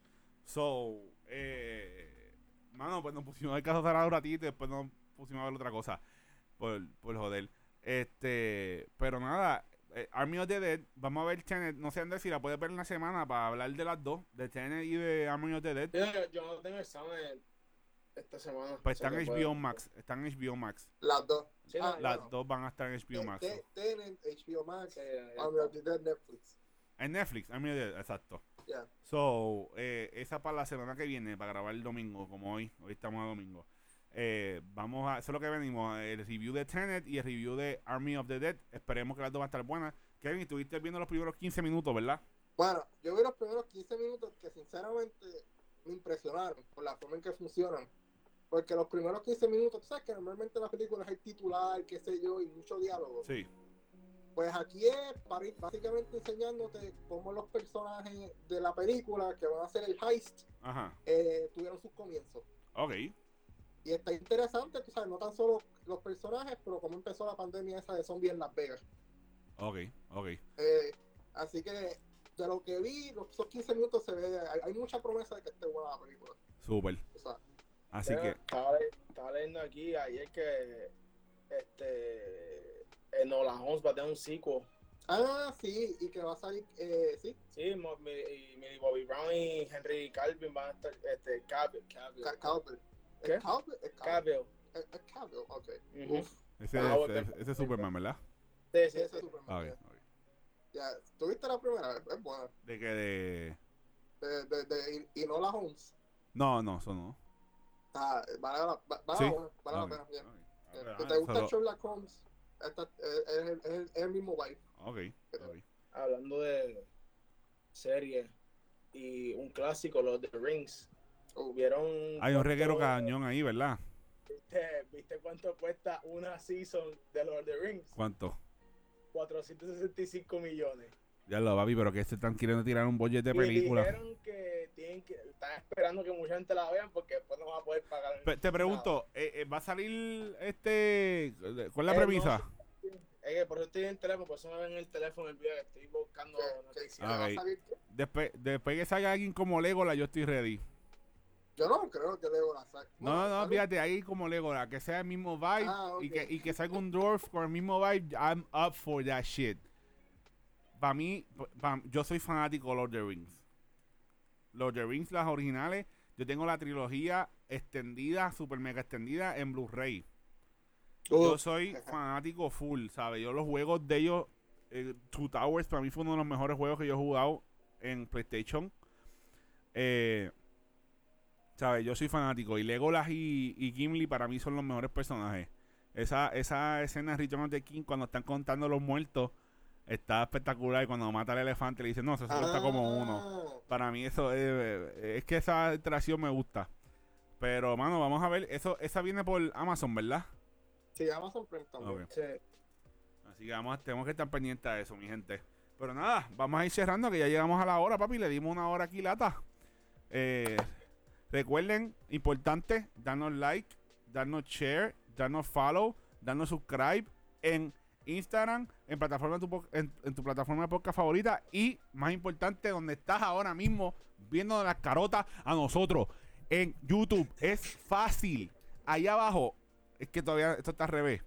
So, eh, mano, pues nos pusimos el caso cerrado un ratito y después nos pusimos a ver otra cosa. Por, por joder. Este, pero nada, eh, Army of the Dead, vamos a ver Tenet, no sé Andrés si la puedes ver en la semana para hablar de las dos, de Tenet y de Army of the Dead. Yo, yo- no tengo examen esta semana. Pues están en HBO Max, están en HBO Max. Las dos. Sí, Ah, Las bueno. dos van a estar en HBO Max. te- Tenet, HBO Max, ya Army of the Dead, Netflix. En Netflix, Army of the Dead, exacto. Ya. So, eh, esa para la semana que viene, para grabar el domingo, como hoy, hoy estamos a domingo. Eh, vamos a, eso es lo que venimos, el review de Tenet y el review de Army of the Dead. Esperemos que las dos van a estar buenas. Kevin, estuviste viendo los primeros 15 minutos, ¿verdad? Bueno, yo vi los primeros 15 minutos que sinceramente me impresionaron por la forma en que funcionan. Porque los primeros 15 minutos, tú sabes que normalmente en las películas hay titular, qué sé yo, y mucho diálogo. Sí. Pues aquí es para ir básicamente enseñándote cómo los personajes de la película que van a hacer el heist eh, tuvieron sus comienzos. Ok. Y está interesante, tú sabes, no tan solo los personajes, pero cómo empezó la pandemia esa de zombies en Las Vegas. Ok. Ok. Eh, así que de lo que vi, los, esos 15 minutos se ve, hay, hay mucha promesa de que esté buena la película. Súper. O sea, Así que, Estaba, estaba leyendo aquí ayer que este Nolan Holmes va a tener un sequel. ah, sí, y que va a salir, eh, sí, Sí, y Millie Bobby Brown y Henry Calvin van a estar, este, Cavill, Cavill, Ca- Cavill. ¿Qué? ¿Es Cavill? Es Cavill. Cavill. Es- es Cavill, ok. Uf, ese, Ah, ese- bueno. ese- ese es Superman, ¿verdad? Sí, sí, sí, ese es Superman. Ok. ya. ok. Ya, ¿tuviste la primera? Es, es buena. De que de. De, de, de, y, y no la Holmes. No, no, eso no. Ah, vale, la- va- vale Sí. la vale Ok, la pena. Ah, Si ah, te gusta solo- Sherlock Holmes, esta, es, el- es el- es el mismo vibe. Ok. ok. Hablando de series y un clásico, los The Rings. Hubieron. Hay un reguero cuánto- cañón ahí, ¿verdad? ¿Viste, ¿Viste cuánto cuesta una season de Lord of the Rings? ¿Cuánto? 465 millones. Ya lo papi, pero que se están queriendo tirar un budget de Y película. dijeron que tienen que están esperando que mucha gente la vean porque después no va a poder pagar. Te pregunto, eh, eh, ¿va a salir este. ¿Cuál es la Eh, premisa? no. Es que por eso estoy en el teléfono, por eso me ven en el teléfono el video que estoy buscando noticias. Ah. Después, después que salga alguien como Legola, yo estoy ready. Yo no creo que debo la saque. No, no, no, fíjate, ahí como Legola, que sea el mismo vibe Ah, y, que, y que salga un dwarf con el mismo vibe, I'm up for that shit. Para mí, pa- yo soy fanático de Lord of the Rings. Lord of the Rings, las originales. Yo tengo la trilogía extendida, super mega extendida en Blu-ray. Yo soy fanático full, ¿sabes? Yo los juegos de ellos, eh, Two Towers, para mí fue uno de los mejores juegos que yo he jugado en PlayStation. Eh, ¿Sabes? Yo soy fanático. Y Legolas y, y Gimli para mí son los mejores personajes. Esa, esa escena de Return of the King cuando están contando los muertos está espectacular. Y cuando mata al elefante le dice, no, eso solo está como uno. ah, Para mí eso es, es que esa interacción me gusta. Pero, mano, vamos a ver. Eso, esa viene por Amazon, ¿verdad? Sí, Amazon Prime también. Sí. Así que vamos, tenemos que estar pendientes de eso, mi gente. Pero nada, vamos a ir cerrando, que ya llegamos a la hora, papi. Le dimos una hora aquí, lata. Eh, recuerden, importante, darnos like, darnos share, darnos follow, darnos subscribe en Instagram, en, plataforma tu, en, en tu plataforma de podcast favorita y, más importante, donde estás ahora mismo viendo las carotas a nosotros en YouTube. Es fácil. Allá abajo, es que todavía esto está al revés.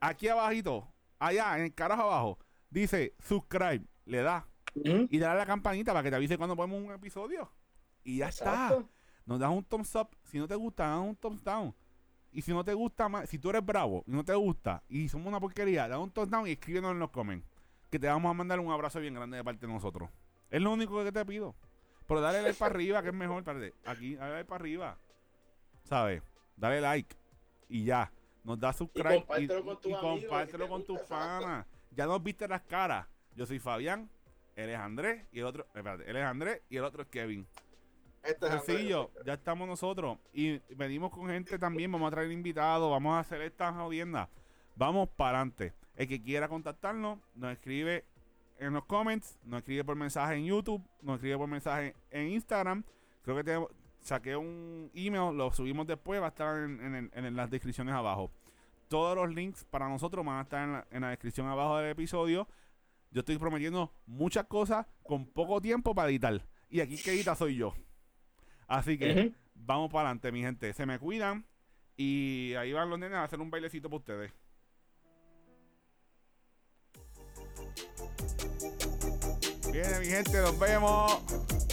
Aquí abajito, allá en el carajo abajo, dice subscribe. Le da y dale a la campanita para que te avise cuando ponemos un episodio. Y ya está. Nos das un thumbs up. Si no te gusta, das un thumbs down. Y si no te gusta más, si tú eres bravo y no te gusta y somos una porquería, da un thumbs down y escríbenos en los comments. Que te vamos a mandar un abrazo bien grande de parte de nosotros. Es lo único que te pido. Pero dale like para arriba, que es mejor. Espérate. Aquí, dale like para arriba. ¿Sabes? Dale like. Y ya. Nos da subscribe. compártelo con tus y compártelo con tus panas. Ya nos viste las caras. Yo soy Fabián. Él es Andrés. Y el otro. Espérate. Él es Andrés y el otro es Kevin. Este es Sencillo, ya estamos nosotros. Y venimos con gente también. Vamos a traer invitados. Vamos a hacer estas audiencias. Vamos para adelante. El que quiera contactarnos, nos escribe en los comments, nos escribe por mensaje en YouTube, nos escribe por mensaje en Instagram. Creo que tengo- saqué un email, lo subimos después, va a estar en, en en las descripciones abajo. Todos los links para nosotros van a estar en la, en la descripción abajo del episodio. Yo estoy prometiendo muchas cosas con poco tiempo para editar. Y aquí que edita soy yo. Así que vamos para adelante, mi gente. Se me cuidan. Y ahí van los nenes a hacer un bailecito para ustedes. Viene mi gente, nos vemos.